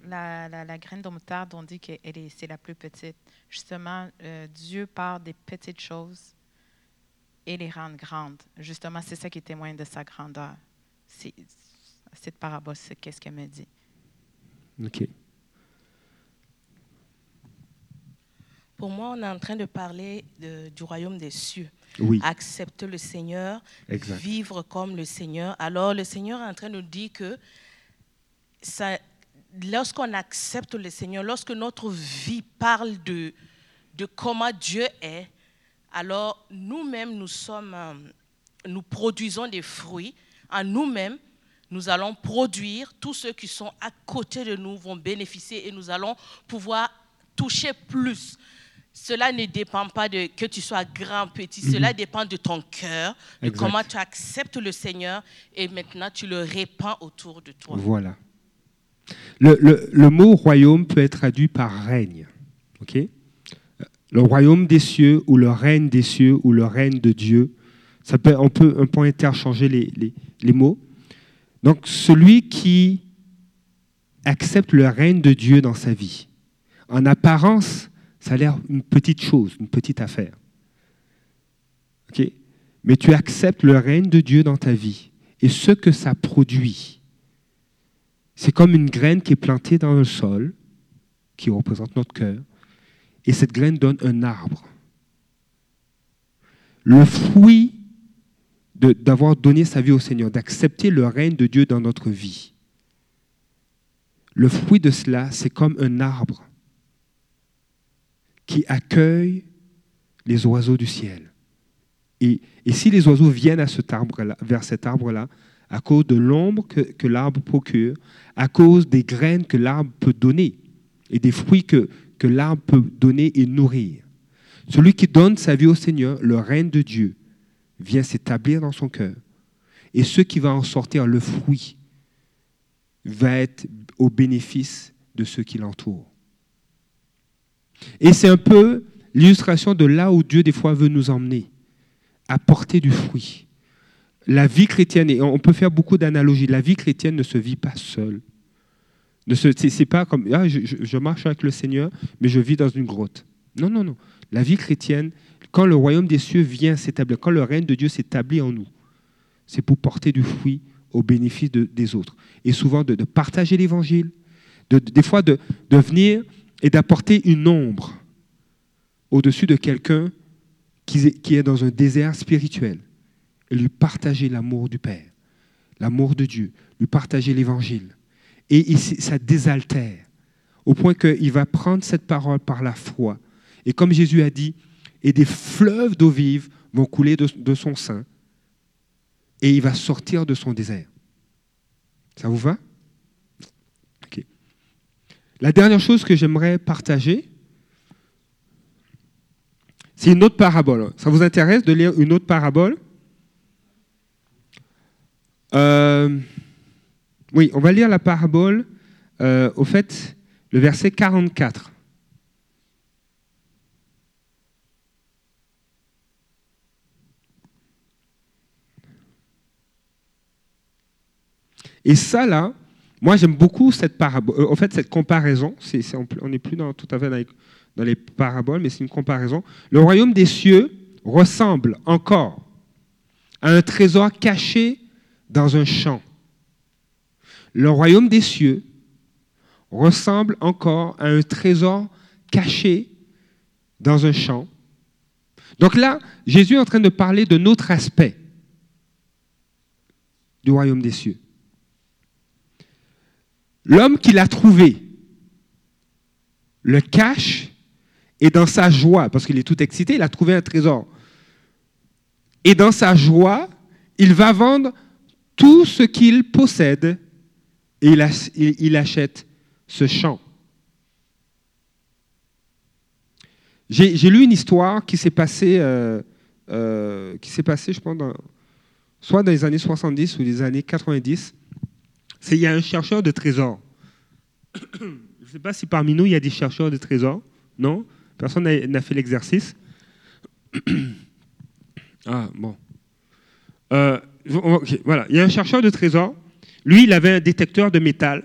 la, la- la graine de moutarde, on dit que c'est la plus petite. Justement, euh, Dieu part des petites choses et les rend grandes. Justement, c'est ça qui témoigne de sa grandeur. C'est- Cette parabole, c'est qu'est-ce qu'elle me dit. OK. Pour moi, on est en train de parler de- du royaume des cieux. Oui, Accepter le Seigneur, exact. vivre comme le Seigneur. Alors, le Seigneur est en train de nous dire que ça- lorsqu'on accepte le Seigneur, lorsque notre vie parle de, de comment Dieu est, alors nous-mêmes, nous sommes, euh, nous produisons des fruits. En nous-mêmes, nous allons produire. Tous ceux qui sont à côté de nous vont bénéficier et nous allons pouvoir toucher plus. Cela ne dépend pas de que tu sois grand, petit. Cela dépend de ton cœur, de Exact. comment tu acceptes le Seigneur et maintenant tu le répands autour de toi. Voilà. Le, le- le mot royaume peut être traduit par règne. OK? Le royaume des cieux ou le règne des cieux ou le règne de Dieu. Ça peut, on, peut, on peut interchanger les, les- les mots. Donc, celui qui accepte le règne de Dieu dans sa vie, en apparence, ça a l'air une petite chose, une petite affaire. Mais tu acceptes le règne de Dieu dans ta vie et ce que ça produit. C'est comme une graine qui est plantée dans le sol, qui représente notre cœur, et cette graine donne un arbre. Le fruit d'avoir donné sa vie au Seigneur, d'accepter le règne de Dieu dans notre vie, le fruit de cela, c'est comme un arbre qui accueille les oiseaux du ciel. Et, si les oiseaux viennent à cet arbre vers cet arbre-là, à cause de l'ombre que, l'arbre procure, à cause des graines que l'arbre peut donner et des fruits que l'arbre peut donner et nourrir. Celui qui donne sa vie au Seigneur, le règne de Dieu, vient s'établir dans son cœur. Et ce qui va en sortir, le fruit, va être au bénéfice de ceux qui l'entourent. Et c'est un peu l'illustration de là où Dieu des fois veut nous emmener, apporter du fruit. La vie chrétienne, et on peut faire beaucoup d'analogies, la vie chrétienne ne se vit pas seule. Ne se, pas comme, ah, je, marche avec le Seigneur, mais je vis dans une grotte. Non, non, non. La vie chrétienne, quand le royaume des cieux vient s'établir, quand le règne de Dieu s'établit en nous, c'est pour porter du fruit au bénéfice de- des autres. Et souvent de, partager l'évangile, de- des fois de, de venir et d'apporter une ombre au-dessus de quelqu'un qui est, dans un désert spirituel et lui partager l'amour du Père, l'amour de Dieu, lui partager l'évangile. Et ça désaltère au point qu'il va prendre cette parole par la foi. Et comme Jésus a dit, et des fleuves d'eau vive vont couler de, de son sein, et il va sortir de son désert. Ça vous va? La dernière chose que j'aimerais partager, c'est une autre parabole. Ça vous intéresse de lire une autre parabole? Euh, Oui, on va lire la parabole, euh, au fait, le verset 44. Et ça, là, moi, j'aime beaucoup cette parabole. euh, en fait, cette comparaison. C'est- on n'est plus dans, tout à fait dans les, dans les paraboles, mais c'est une comparaison. Le royaume des cieux ressemble encore à un trésor caché dans un champ. Le royaume des cieux ressemble encore à un trésor caché dans un champ. Donc là, Jésus est en train de parler d'un autre aspect du royaume des cieux. L'homme qui l'a trouvé le cache et dans sa joie, parce qu'il est tout excité, il a trouvé un trésor. Et dans sa joie, il va vendre tout ce qu'il possède et il, ach- il- il achète ce champ. J'ai lu une histoire qui s'est passée, euh, euh, qui s'est passée, je pense, soit dans les années 70 ou les années 90. Il y a un chercheur de trésors. je ne sais pas si parmi nous il y a des chercheurs de trésors, non? Personne n'a fait l'exercice Ah, bon. Euh, voilà. Il y a un chercheur de trésors. Lui, il avait un détecteur de métal.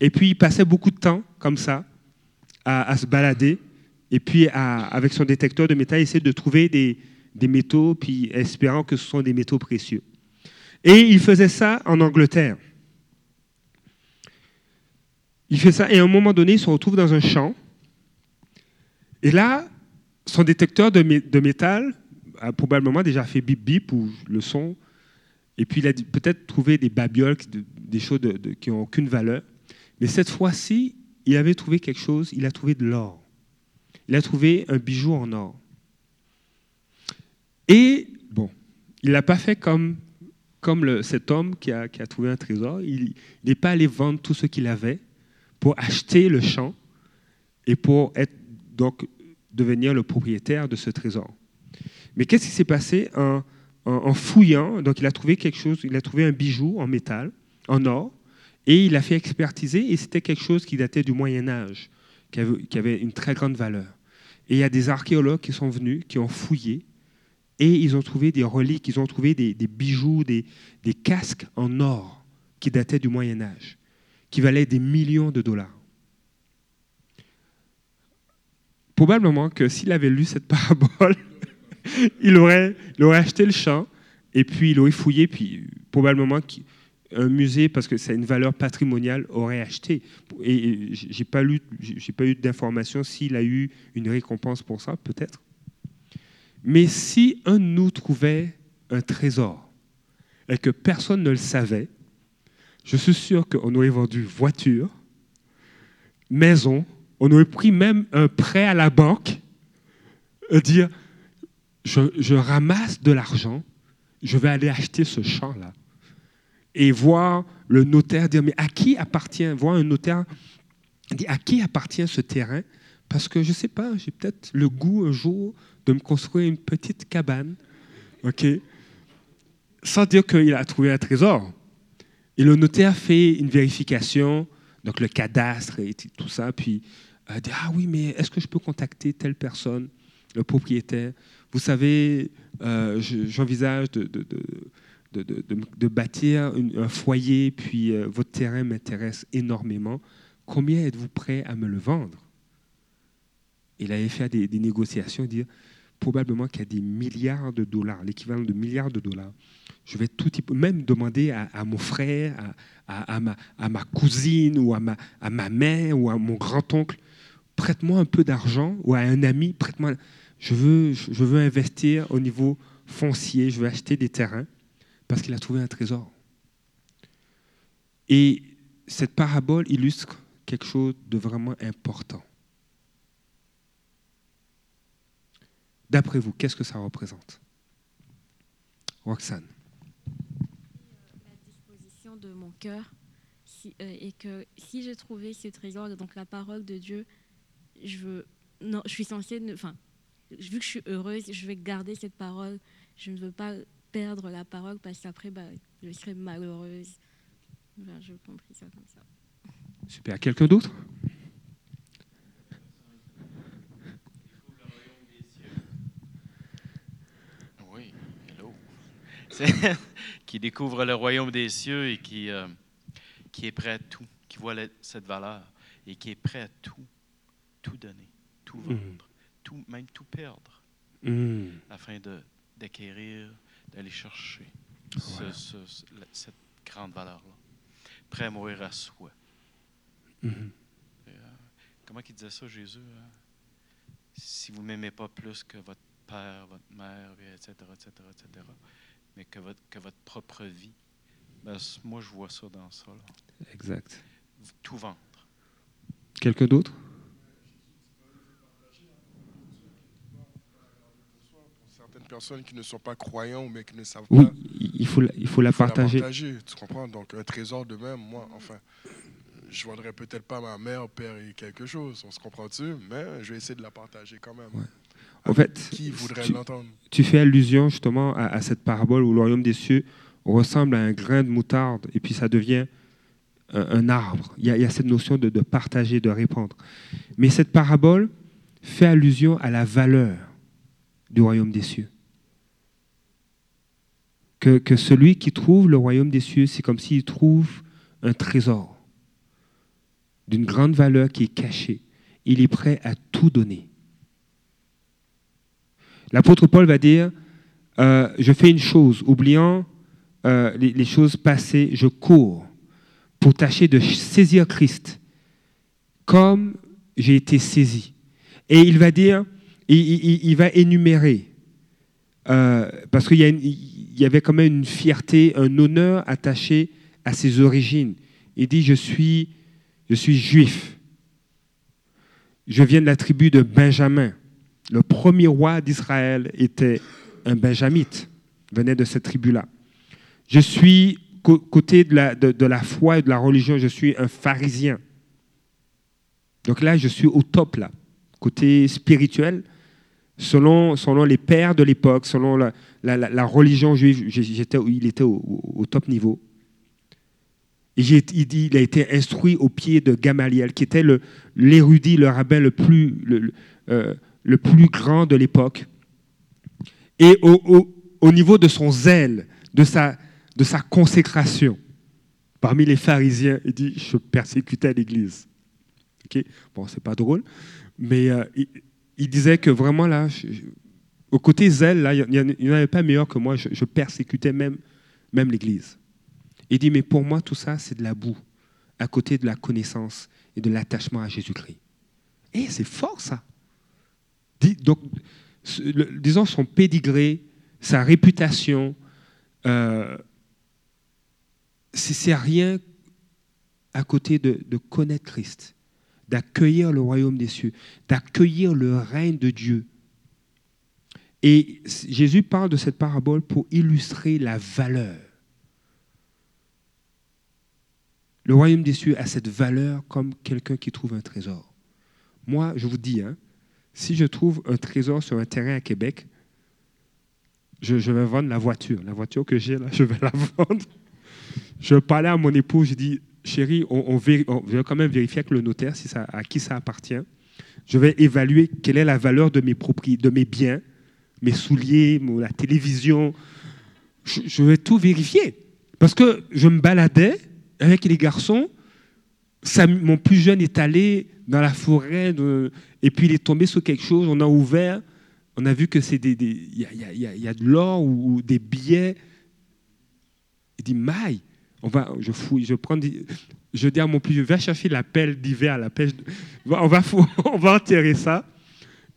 Et puis, il passait beaucoup de temps, comme ça, à, se balader. Et puis, avec son détecteur de métal, il essaie de trouver des, des métaux, puis espérant que ce sont des métaux précieux. Et il faisait ça en Angleterre. Il fait ça, et à un moment donné, il se retrouve dans un champ. Et là, son détecteur de, mé- de métal a probablement déjà fait bip bip ou le son. Et puis il a peut-être trouvé des babioles, des choses qui n'ont aucune valeur. Mais cette fois-ci, il avait trouvé quelque chose, il a trouvé de l'or. Il a trouvé un bijou en or. Et, bon, il n'a pas fait comme, cet homme qui a trouvé un trésor. Il n'est pas allé vendre tout ce qu'il avait pour acheter le champ et pour être, donc, devenir le propriétaire de ce trésor. Mais qu'est-ce qui s'est passé en, fouillant? Donc, il a trouvé quelque chose, il a trouvé un bijou en métal, en or, et il a fait expertiser, et c'était quelque chose qui datait du Moyen Âge, qui avait, une très grande valeur. Et il y a des archéologues qui sont venus, qui ont fouillé, et ils ont trouvé des reliques, ils ont trouvé des, bijoux, des casques en or qui dataient du Moyen Âge, qui valaient des millions de dollars. Probablement que s'il avait lu cette parabole, il aurait, acheté le champ et puis il aurait fouillé, puis probablement qu'un musée, parce que ça a une valeur patrimoniale, aurait acheté. Et j'ai pas pas eu d'informations s'il a eu une récompense pour ça, peut-être. Mais si un de nous trouvait un trésor et que personne ne le savait, je suis sûr qu'on aurait vendu voiture, maison, on aurait pris même un prêt à la banque, dire je, je ramasse de l'argent, je vais aller acheter ce champ-là. Et voir le notaire dire mais à qui appartient, voir un notaire dire à qui appartient ce terrain? Parce que je ne sais pas, j'ai peut-être le goût un jour de me construire une petite cabane, ok? Sans dire qu'il a trouvé un trésor. Et le notaire fait une vérification, donc le cadastre et tout ça, puis euh, dit Ah oui, mais est-ce que je peux contacter telle personne, le propriétaire? Vous savez, euh, je- j'envisage de, bâtir un foyer, puis euh, votre terrain m'intéresse énormément. Combien êtes-vous prêt à me le vendre? Il avait fait des, des négociations, dire probablement qu'il y a des milliards de dollars, l'équivalent de milliards de dollars. Je vais tout même demander à, mon frère, à ma cousine ou à ma, à ma mère ou à mon grand-oncle, prête-moi un peu d'argent ou à un ami, prête-moi. Je veux, je veux investir au niveau foncier, je veux acheter des terrains parce qu'il a trouvé un trésor. Et cette parabole illustre quelque chose de vraiment important. D'après vous, qu'est-ce que ça représente? Roxane. la disposition de mon cœur euh, et que si j'ai trouvé ce trésor, donc la parole de Dieu, je je suis censée, enfin, vu que je suis heureuse, je vais garder cette parole. Je ne veux pas perdre la parole parce qu'après, bah, je serai malheureuse. Enfin, je compris ça comme ça. Super. Quelqu'un d'autre Oui, hello. C'est- qui découvre le royaume des cieux et qui, euh, qui est prêt à tout, qui voit la- cette valeur et qui est prêt à tout, tout donner, tout vendre, Mhm. tout, même tout perdre, Hmm. afin d'acquérir, d'aller chercher ce- ce- cette grande valeur-là. Prêt à mourir à soi. Mhm. Et, euh, comment il disait ça, Jésus? hein? Si vous ne m'aimez pas plus que votre père, votre mère, etc., etc., etc., mais que votre, que votre propre vie, ben, moi, je vois ça dans ça. là. Exact. Tout vendre. Quelqu'un d'autre? Pour certaines personnes qui ne sont pas croyants mais qui ne savent Oui, pas. il faut, la- il faut la il faut partager. tu comprends? Donc un trésor de même, moi, enfin, je ne vendrai peut-être pas ma mère, père et quelque chose, on se comprend-tu, mais je vais essayer de la partager quand même. Ouais. En fait, qui voudrait tu- l'entendre? tu fais allusion justement à, à cette parabole où le royaume des cieux ressemble à un grain de moutarde et puis ça devient un, un arbre. Il y, a, il y a cette notion de, de partager, de répandre. Mais cette parabole fait allusion à la valeur du royaume des cieux. Que, que celui qui trouve le royaume des cieux, c'est comme s'il trouve un trésor d'une grande valeur qui est caché. Il est prêt à tout donner. L'apôtre Paul va dire, euh, je fais une chose, oubliant euh, les, choses passées, je cours pour tâcher de saisir Christ comme j'ai été saisi. Et il va dire, il, va énumérer, euh, parce qu'il y avait quand même une fierté, un honneur attaché à ses origines. Il dit, je suis, je suis juif. Je viens de la tribu de Benjamin. Le premier roi d'Israël était un benjamite, venait de cette tribu-là. Je suis côté de la, foi et de la religion, je suis un pharisien. Donc là, je suis au top, là. Côté spirituel, selon, les pères de l'époque, selon la, religion juive, j'étais, il était au, top niveau. Et il, a été instruit au pied de Gamaliel, qui était l'érudit, le, rabbin le plus, euh, le plus grand de l'époque. Et au, au- au niveau de son zèle, de sa, consécration, parmi les pharisiens, il dit Je persécutais l'Église. Ok? Bon, c'est pas drôle, mais euh, il, disait que vraiment là, au côté zèle, là, il n'y en, avait pas meilleur que moi, je, persécutais même, même l'Église. Il dit Mais pour moi, tout ça, c'est de la boue, à côté de la connaissance et de l'attachement à Jésus-Christ. Et c'est fort ça. Donc, disons son pédigré, sa réputation, euh, c'est rien à côté de, de connaître Christ, d'accueillir le royaume des cieux, d'accueillir le règne de Dieu. Et Jésus parle de cette parabole pour illustrer la valeur. Le royaume des cieux a cette valeur comme quelqu'un qui trouve un trésor. Moi, je vous dis, hein, si je trouve un trésor sur un terrain à Québec, je, vais vendre la voiture. La voiture que j'ai là, je vais la vendre. Je parlais à mon épouse, je dis, chérie, on, on, quand même vérifier avec le notaire à qui ça appartient. Je vais évaluer quelle est la valeur de mes, de mes biens, mes souliers, la télévision. Je, vais tout vérifier. Parce que je me baladais avec les garçons. Mon plus jeune est allé dans la forêt et puis il est tombé sur quelque chose. On a ouvert, on a vu que c'est des, il y, a, y a- y a- de l'or ou, des billets. Il dit maille. On va, je fouille, je prends, je dis à mon plus vieux, va chercher la pelle d'hiver, la pêche. On va, fou- on va enterrer ça.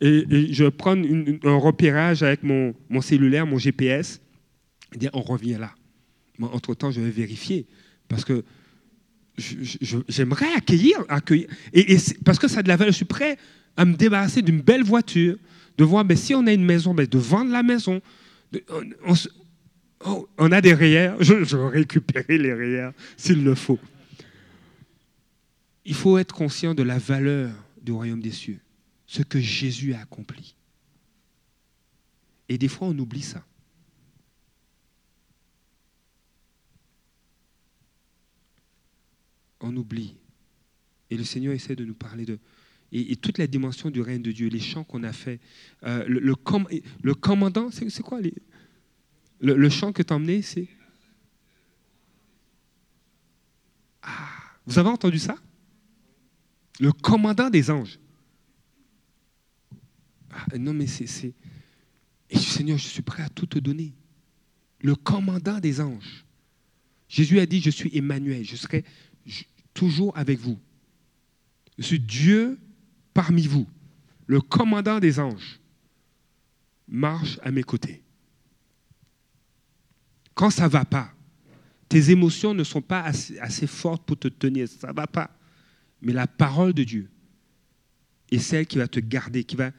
Et, et je prends une- un repérage avec mon, mon cellulaire, mon GPS. Dit, on revient là. Moi, entre-temps, je vais vérifier. Parce que j'aimerais accueillir. accueillir et, parce que ça a de la valeur. Je suis prêt à me débarrasser d'une belle voiture, de voir, ben, si on a une maison, ben, de vendre la maison. Oh, on a des rayères, je, je vais récupérer les rayères s'il le faut. Il faut être conscient de la valeur du royaume des cieux, ce que Jésus a accompli. Et des fois, on oublie ça. On oublie. Et le Seigneur essaie de nous parler de... Et, toute la dimension du règne de Dieu, les chants qu'on a fait, euh, le, le, com- le commandant, c'est quoi les, le, chant que tu as emmené, c'est... Ah, vous avez entendu ça? Le commandant des anges. Ah, non, mais c'est... Et Seigneur, je suis prêt à tout te donner. Le commandant des anges. Jésus a dit, je suis Emmanuel, je serai toujours avec vous. Je suis Dieu parmi vous, le commandant des anges, marche à mes côtés. Quand ça ne va pas, tes émotions ne sont pas assez, assez fortes pour te tenir, ça ne va pas. Mais la parole de Dieu est celle qui va te garder, qui va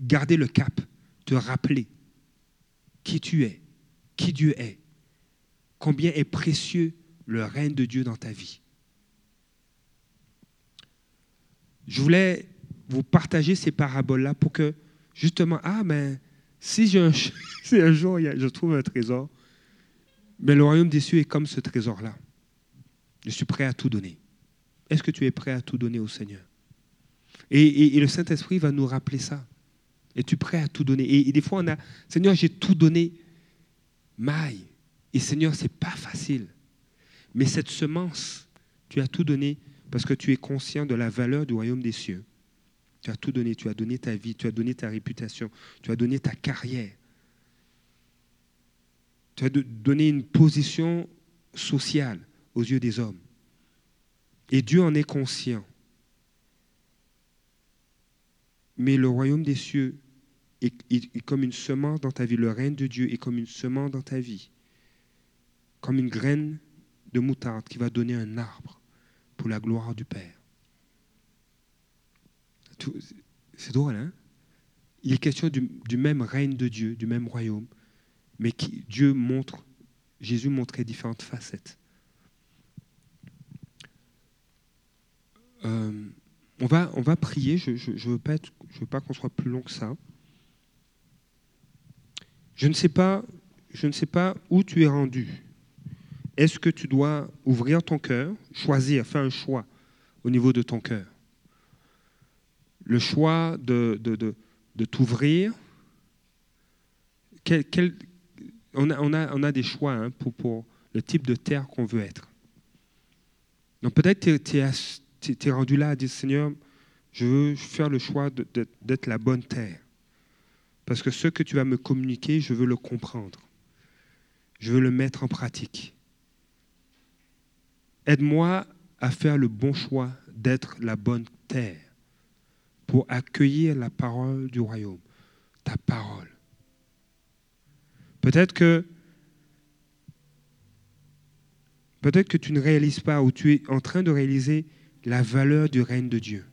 garder le cap, te rappeler qui tu es, qui Dieu est, combien est précieux le règne de Dieu dans ta vie. Je voulais vous partager ces paraboles-là pour que, justement, ah, mais si, j'ai un, si un jour je trouve un trésor, mais le royaume des cieux est comme ce trésor-là. Je suis prêt à tout donner. Est-ce que tu es prêt à tout donner au Seigneur? Et, et- le Saint-Esprit va nous rappeler ça. Es-tu prêt à tout donner? Et, et des fois, on a, Seigneur, j'ai tout donné. Maille. Et Seigneur, c'est pas facile. Mais cette semence, tu as tout donné parce que tu es conscient de la valeur du royaume des cieux. Tu as tout donné, tu as donné ta vie, tu as donné ta réputation, tu as donné ta carrière. Tu as donné une position sociale aux yeux des hommes. Et Dieu en est conscient. Mais le royaume des cieux est comme une semence dans ta vie. Le règne de Dieu est comme une semence dans ta vie. Comme une graine de moutarde qui va donner un arbre pour la gloire du Père. C'est drôle, hein? Il est question du, même règne de Dieu, du même royaume, mais qui, Dieu montre, Jésus montrait différentes facettes. Euh, on, va, on va prier, je ne veux pas, être- je veux pas qu'on soit plus long que ça. Je ne sais pas, je ne sais pas où tu es rendu. Est-ce que tu dois ouvrir ton cœur, choisir, faire un choix au niveau de ton cœur? Le choix de, t'ouvrir. On, a, des choix hein, pour, le type de terre qu'on veut être. Donc peut-être tu es, rendu là à dire Seigneur, je veux faire le choix d'être la bonne terre. Parce que ce que tu vas me communiquer, je veux le comprendre. Je veux le mettre en pratique. Aide-moi à faire le bon choix d'être la bonne terre pour accueillir la parole du royaume, ta parole. Peut-être que peut-être que tu ne réalises pas ou tu es en train de réaliser la valeur du règne de Dieu.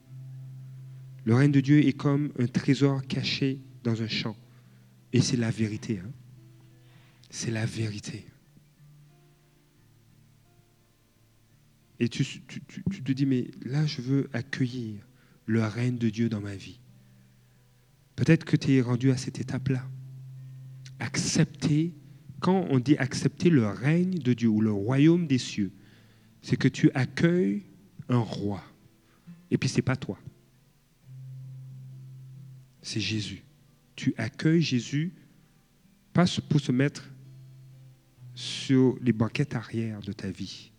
Le règne de Dieu est comme un trésor caché dans un champ. Et c'est la vérité. hein. C'est la vérité. Et tu, te dis, mais là, je veux accueillir le règne de Dieu dans ma vie. Peut-être que tu es rendu à cette étape-là. Accepter, quand on dit accepter le règne de Dieu ou le royaume des cieux, c'est que tu accueilles un roi. Et puis, ce n'est pas toi. C'est Jésus. Tu accueilles Jésus, pas pour se mettre sur les banquettes arrière de ta vie,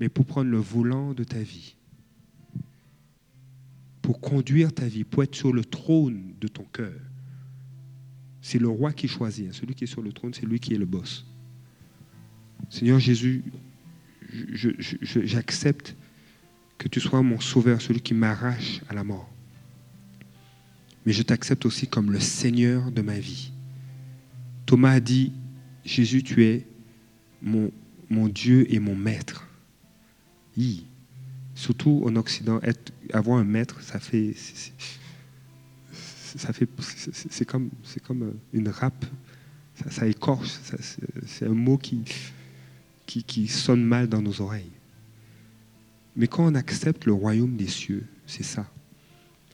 mais pour prendre le volant de ta vie, pour conduire ta vie, pour être sur le trône de ton cœur. C'est le roi qui choisit. hein. Celui qui est sur le trône, c'est lui qui est le boss. Seigneur Jésus, j'accepte que tu sois mon sauveur, celui qui m'arrache à la mort. Mais je t'accepte aussi comme le Seigneur de ma vie. Thomas a dit, Jésus, tu es mon Dieu et mon Maître. Surtout en Occident, avoir un maître, ça fait, c'est- comme, comme une râpe. Ça, ça écorche. c'est un mot qui sonne mal dans nos oreilles. Mais quand on accepte le royaume des cieux, c'est ça.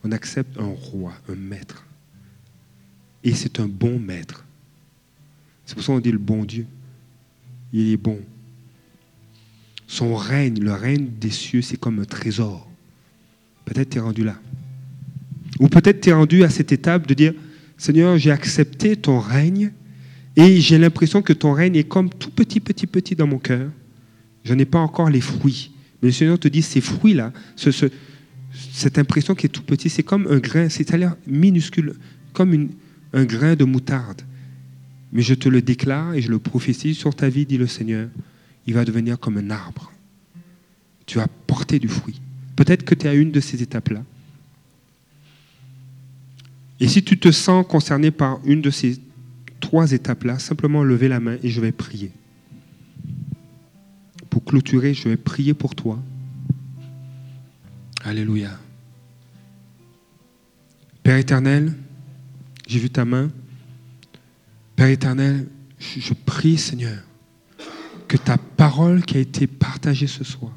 On accepte un roi, un maître. Et c'est un bon maître. C'est pour ça qu'on dit le bon Dieu. Il est bon. Son règne, le règne des cieux, c'est comme un trésor. Peut-être tu es rendu là. Ou peut-être tu es rendu à cette étape de dire, Seigneur, j'ai accepté ton règne et j'ai l'impression que ton règne est comme tout petit, petit, petit dans mon cœur. Je n'ai pas encore les fruits. Mais le Seigneur te dit, ces fruits-là, ce- ce- cette impression qui est tout petit, c'est comme un grain, c'est à l'air minuscule, comme un grain de moutarde. Mais je te le déclare et je le prophétise sur ta vie, dit le Seigneur. Il va devenir comme un arbre. Tu vas porter du fruit. Peut-être que tu es à une de ces étapes-là. Et si tu te sens concerné par une de ces trois étapes-là, simplement lever la main et je vais prier. Pour clôturer, je vais prier pour toi. Alléluia. Père éternel, j'ai vu ta main. Père éternel, je je prie, Seigneur, que ta parole qui a été partagée ce soir,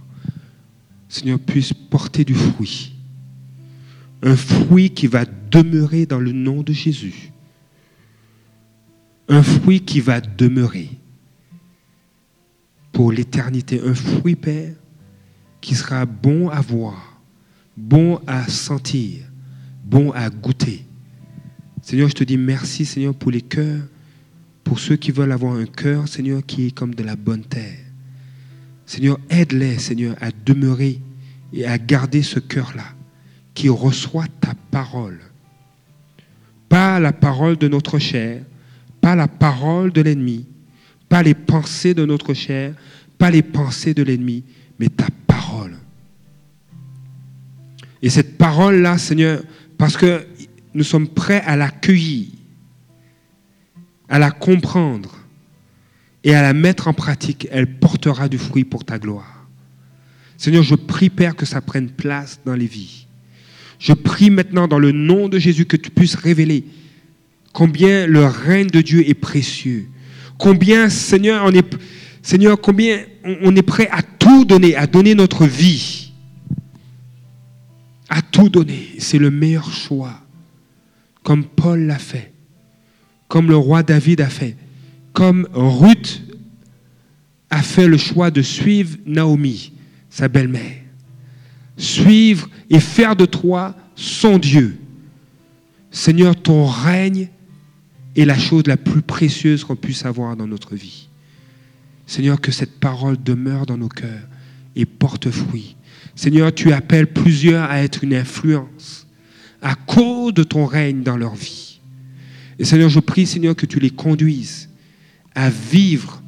Seigneur, puisse porter du fruit. Un fruit qui va demeurer dans le nom de Jésus. Un fruit qui va demeurer pour l'éternité. Un fruit, Père, qui sera bon à voir, bon à sentir, bon à goûter. Seigneur, je te dis merci, Seigneur, pour les cœurs, pour ceux qui veulent avoir un cœur, Seigneur, qui est comme de la bonne terre. Seigneur, aide-les, Seigneur, à demeurer et à garder ce cœur-là, qui reçoit ta parole. Pas la parole de notre chair, pas la parole de l'ennemi, pas les pensées de notre chair, pas les pensées de l'ennemi, mais ta parole. Et cette parole-là, Seigneur, parce que nous sommes prêts à l'accueillir, à la comprendre et à la mettre en pratique, elle portera du fruit pour ta gloire. Seigneur, je prie, Père, que ça prenne place dans les vies. Je prie maintenant dans le nom de Jésus que tu puisses révéler combien le règne de Dieu est précieux. Combien, Seigneur, on est, Seigneur, combien on est prêt à tout donner, à donner notre vie. À tout donner. C'est le meilleur choix. Comme Paul l'a fait. Comme le roi David a fait. Comme Ruth a fait le choix de suivre Naomi, sa belle-mère. Suivre et faire de toi son Dieu. Seigneur, ton règne est la chose la plus précieuse qu'on puisse avoir dans notre vie. Seigneur, que cette parole demeure dans nos cœurs et porte fruit. Seigneur, tu appelles plusieurs à être une influence à cause de ton règne dans leur vie. Et Seigneur, je prie, Seigneur, que tu les conduises à vivre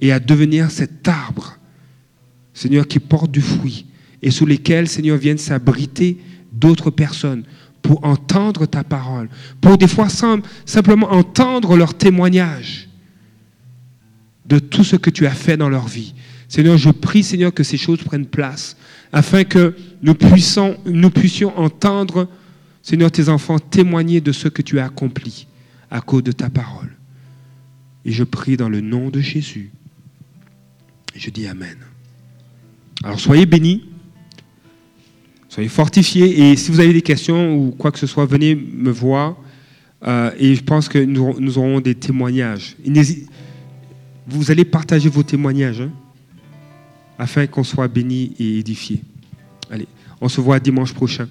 et à devenir cet arbre, Seigneur, qui porte du fruit et sous lesquels, Seigneur, viennent s'abriter d'autres personnes pour entendre ta parole, pour des fois simplement entendre leur témoignage de tout ce que tu as fait dans leur vie. Seigneur, je prie, Seigneur, que ces choses prennent place, afin que nous puissions, nous puissions entendre, Seigneur, tes enfants témoigner de ce que tu as accompli à cause de ta parole. Et je prie dans le nom de Jésus. je dis Amen. Alors soyez bénis, soyez fortifiés, et si vous avez des questions ou quoi que ce soit, venez me voir. Euh, et je pense que nous, aurons des témoignages vous allez partager vos témoignages hein, afin qu'on soit béni et édifié. Allez, on se voit dimanche prochain.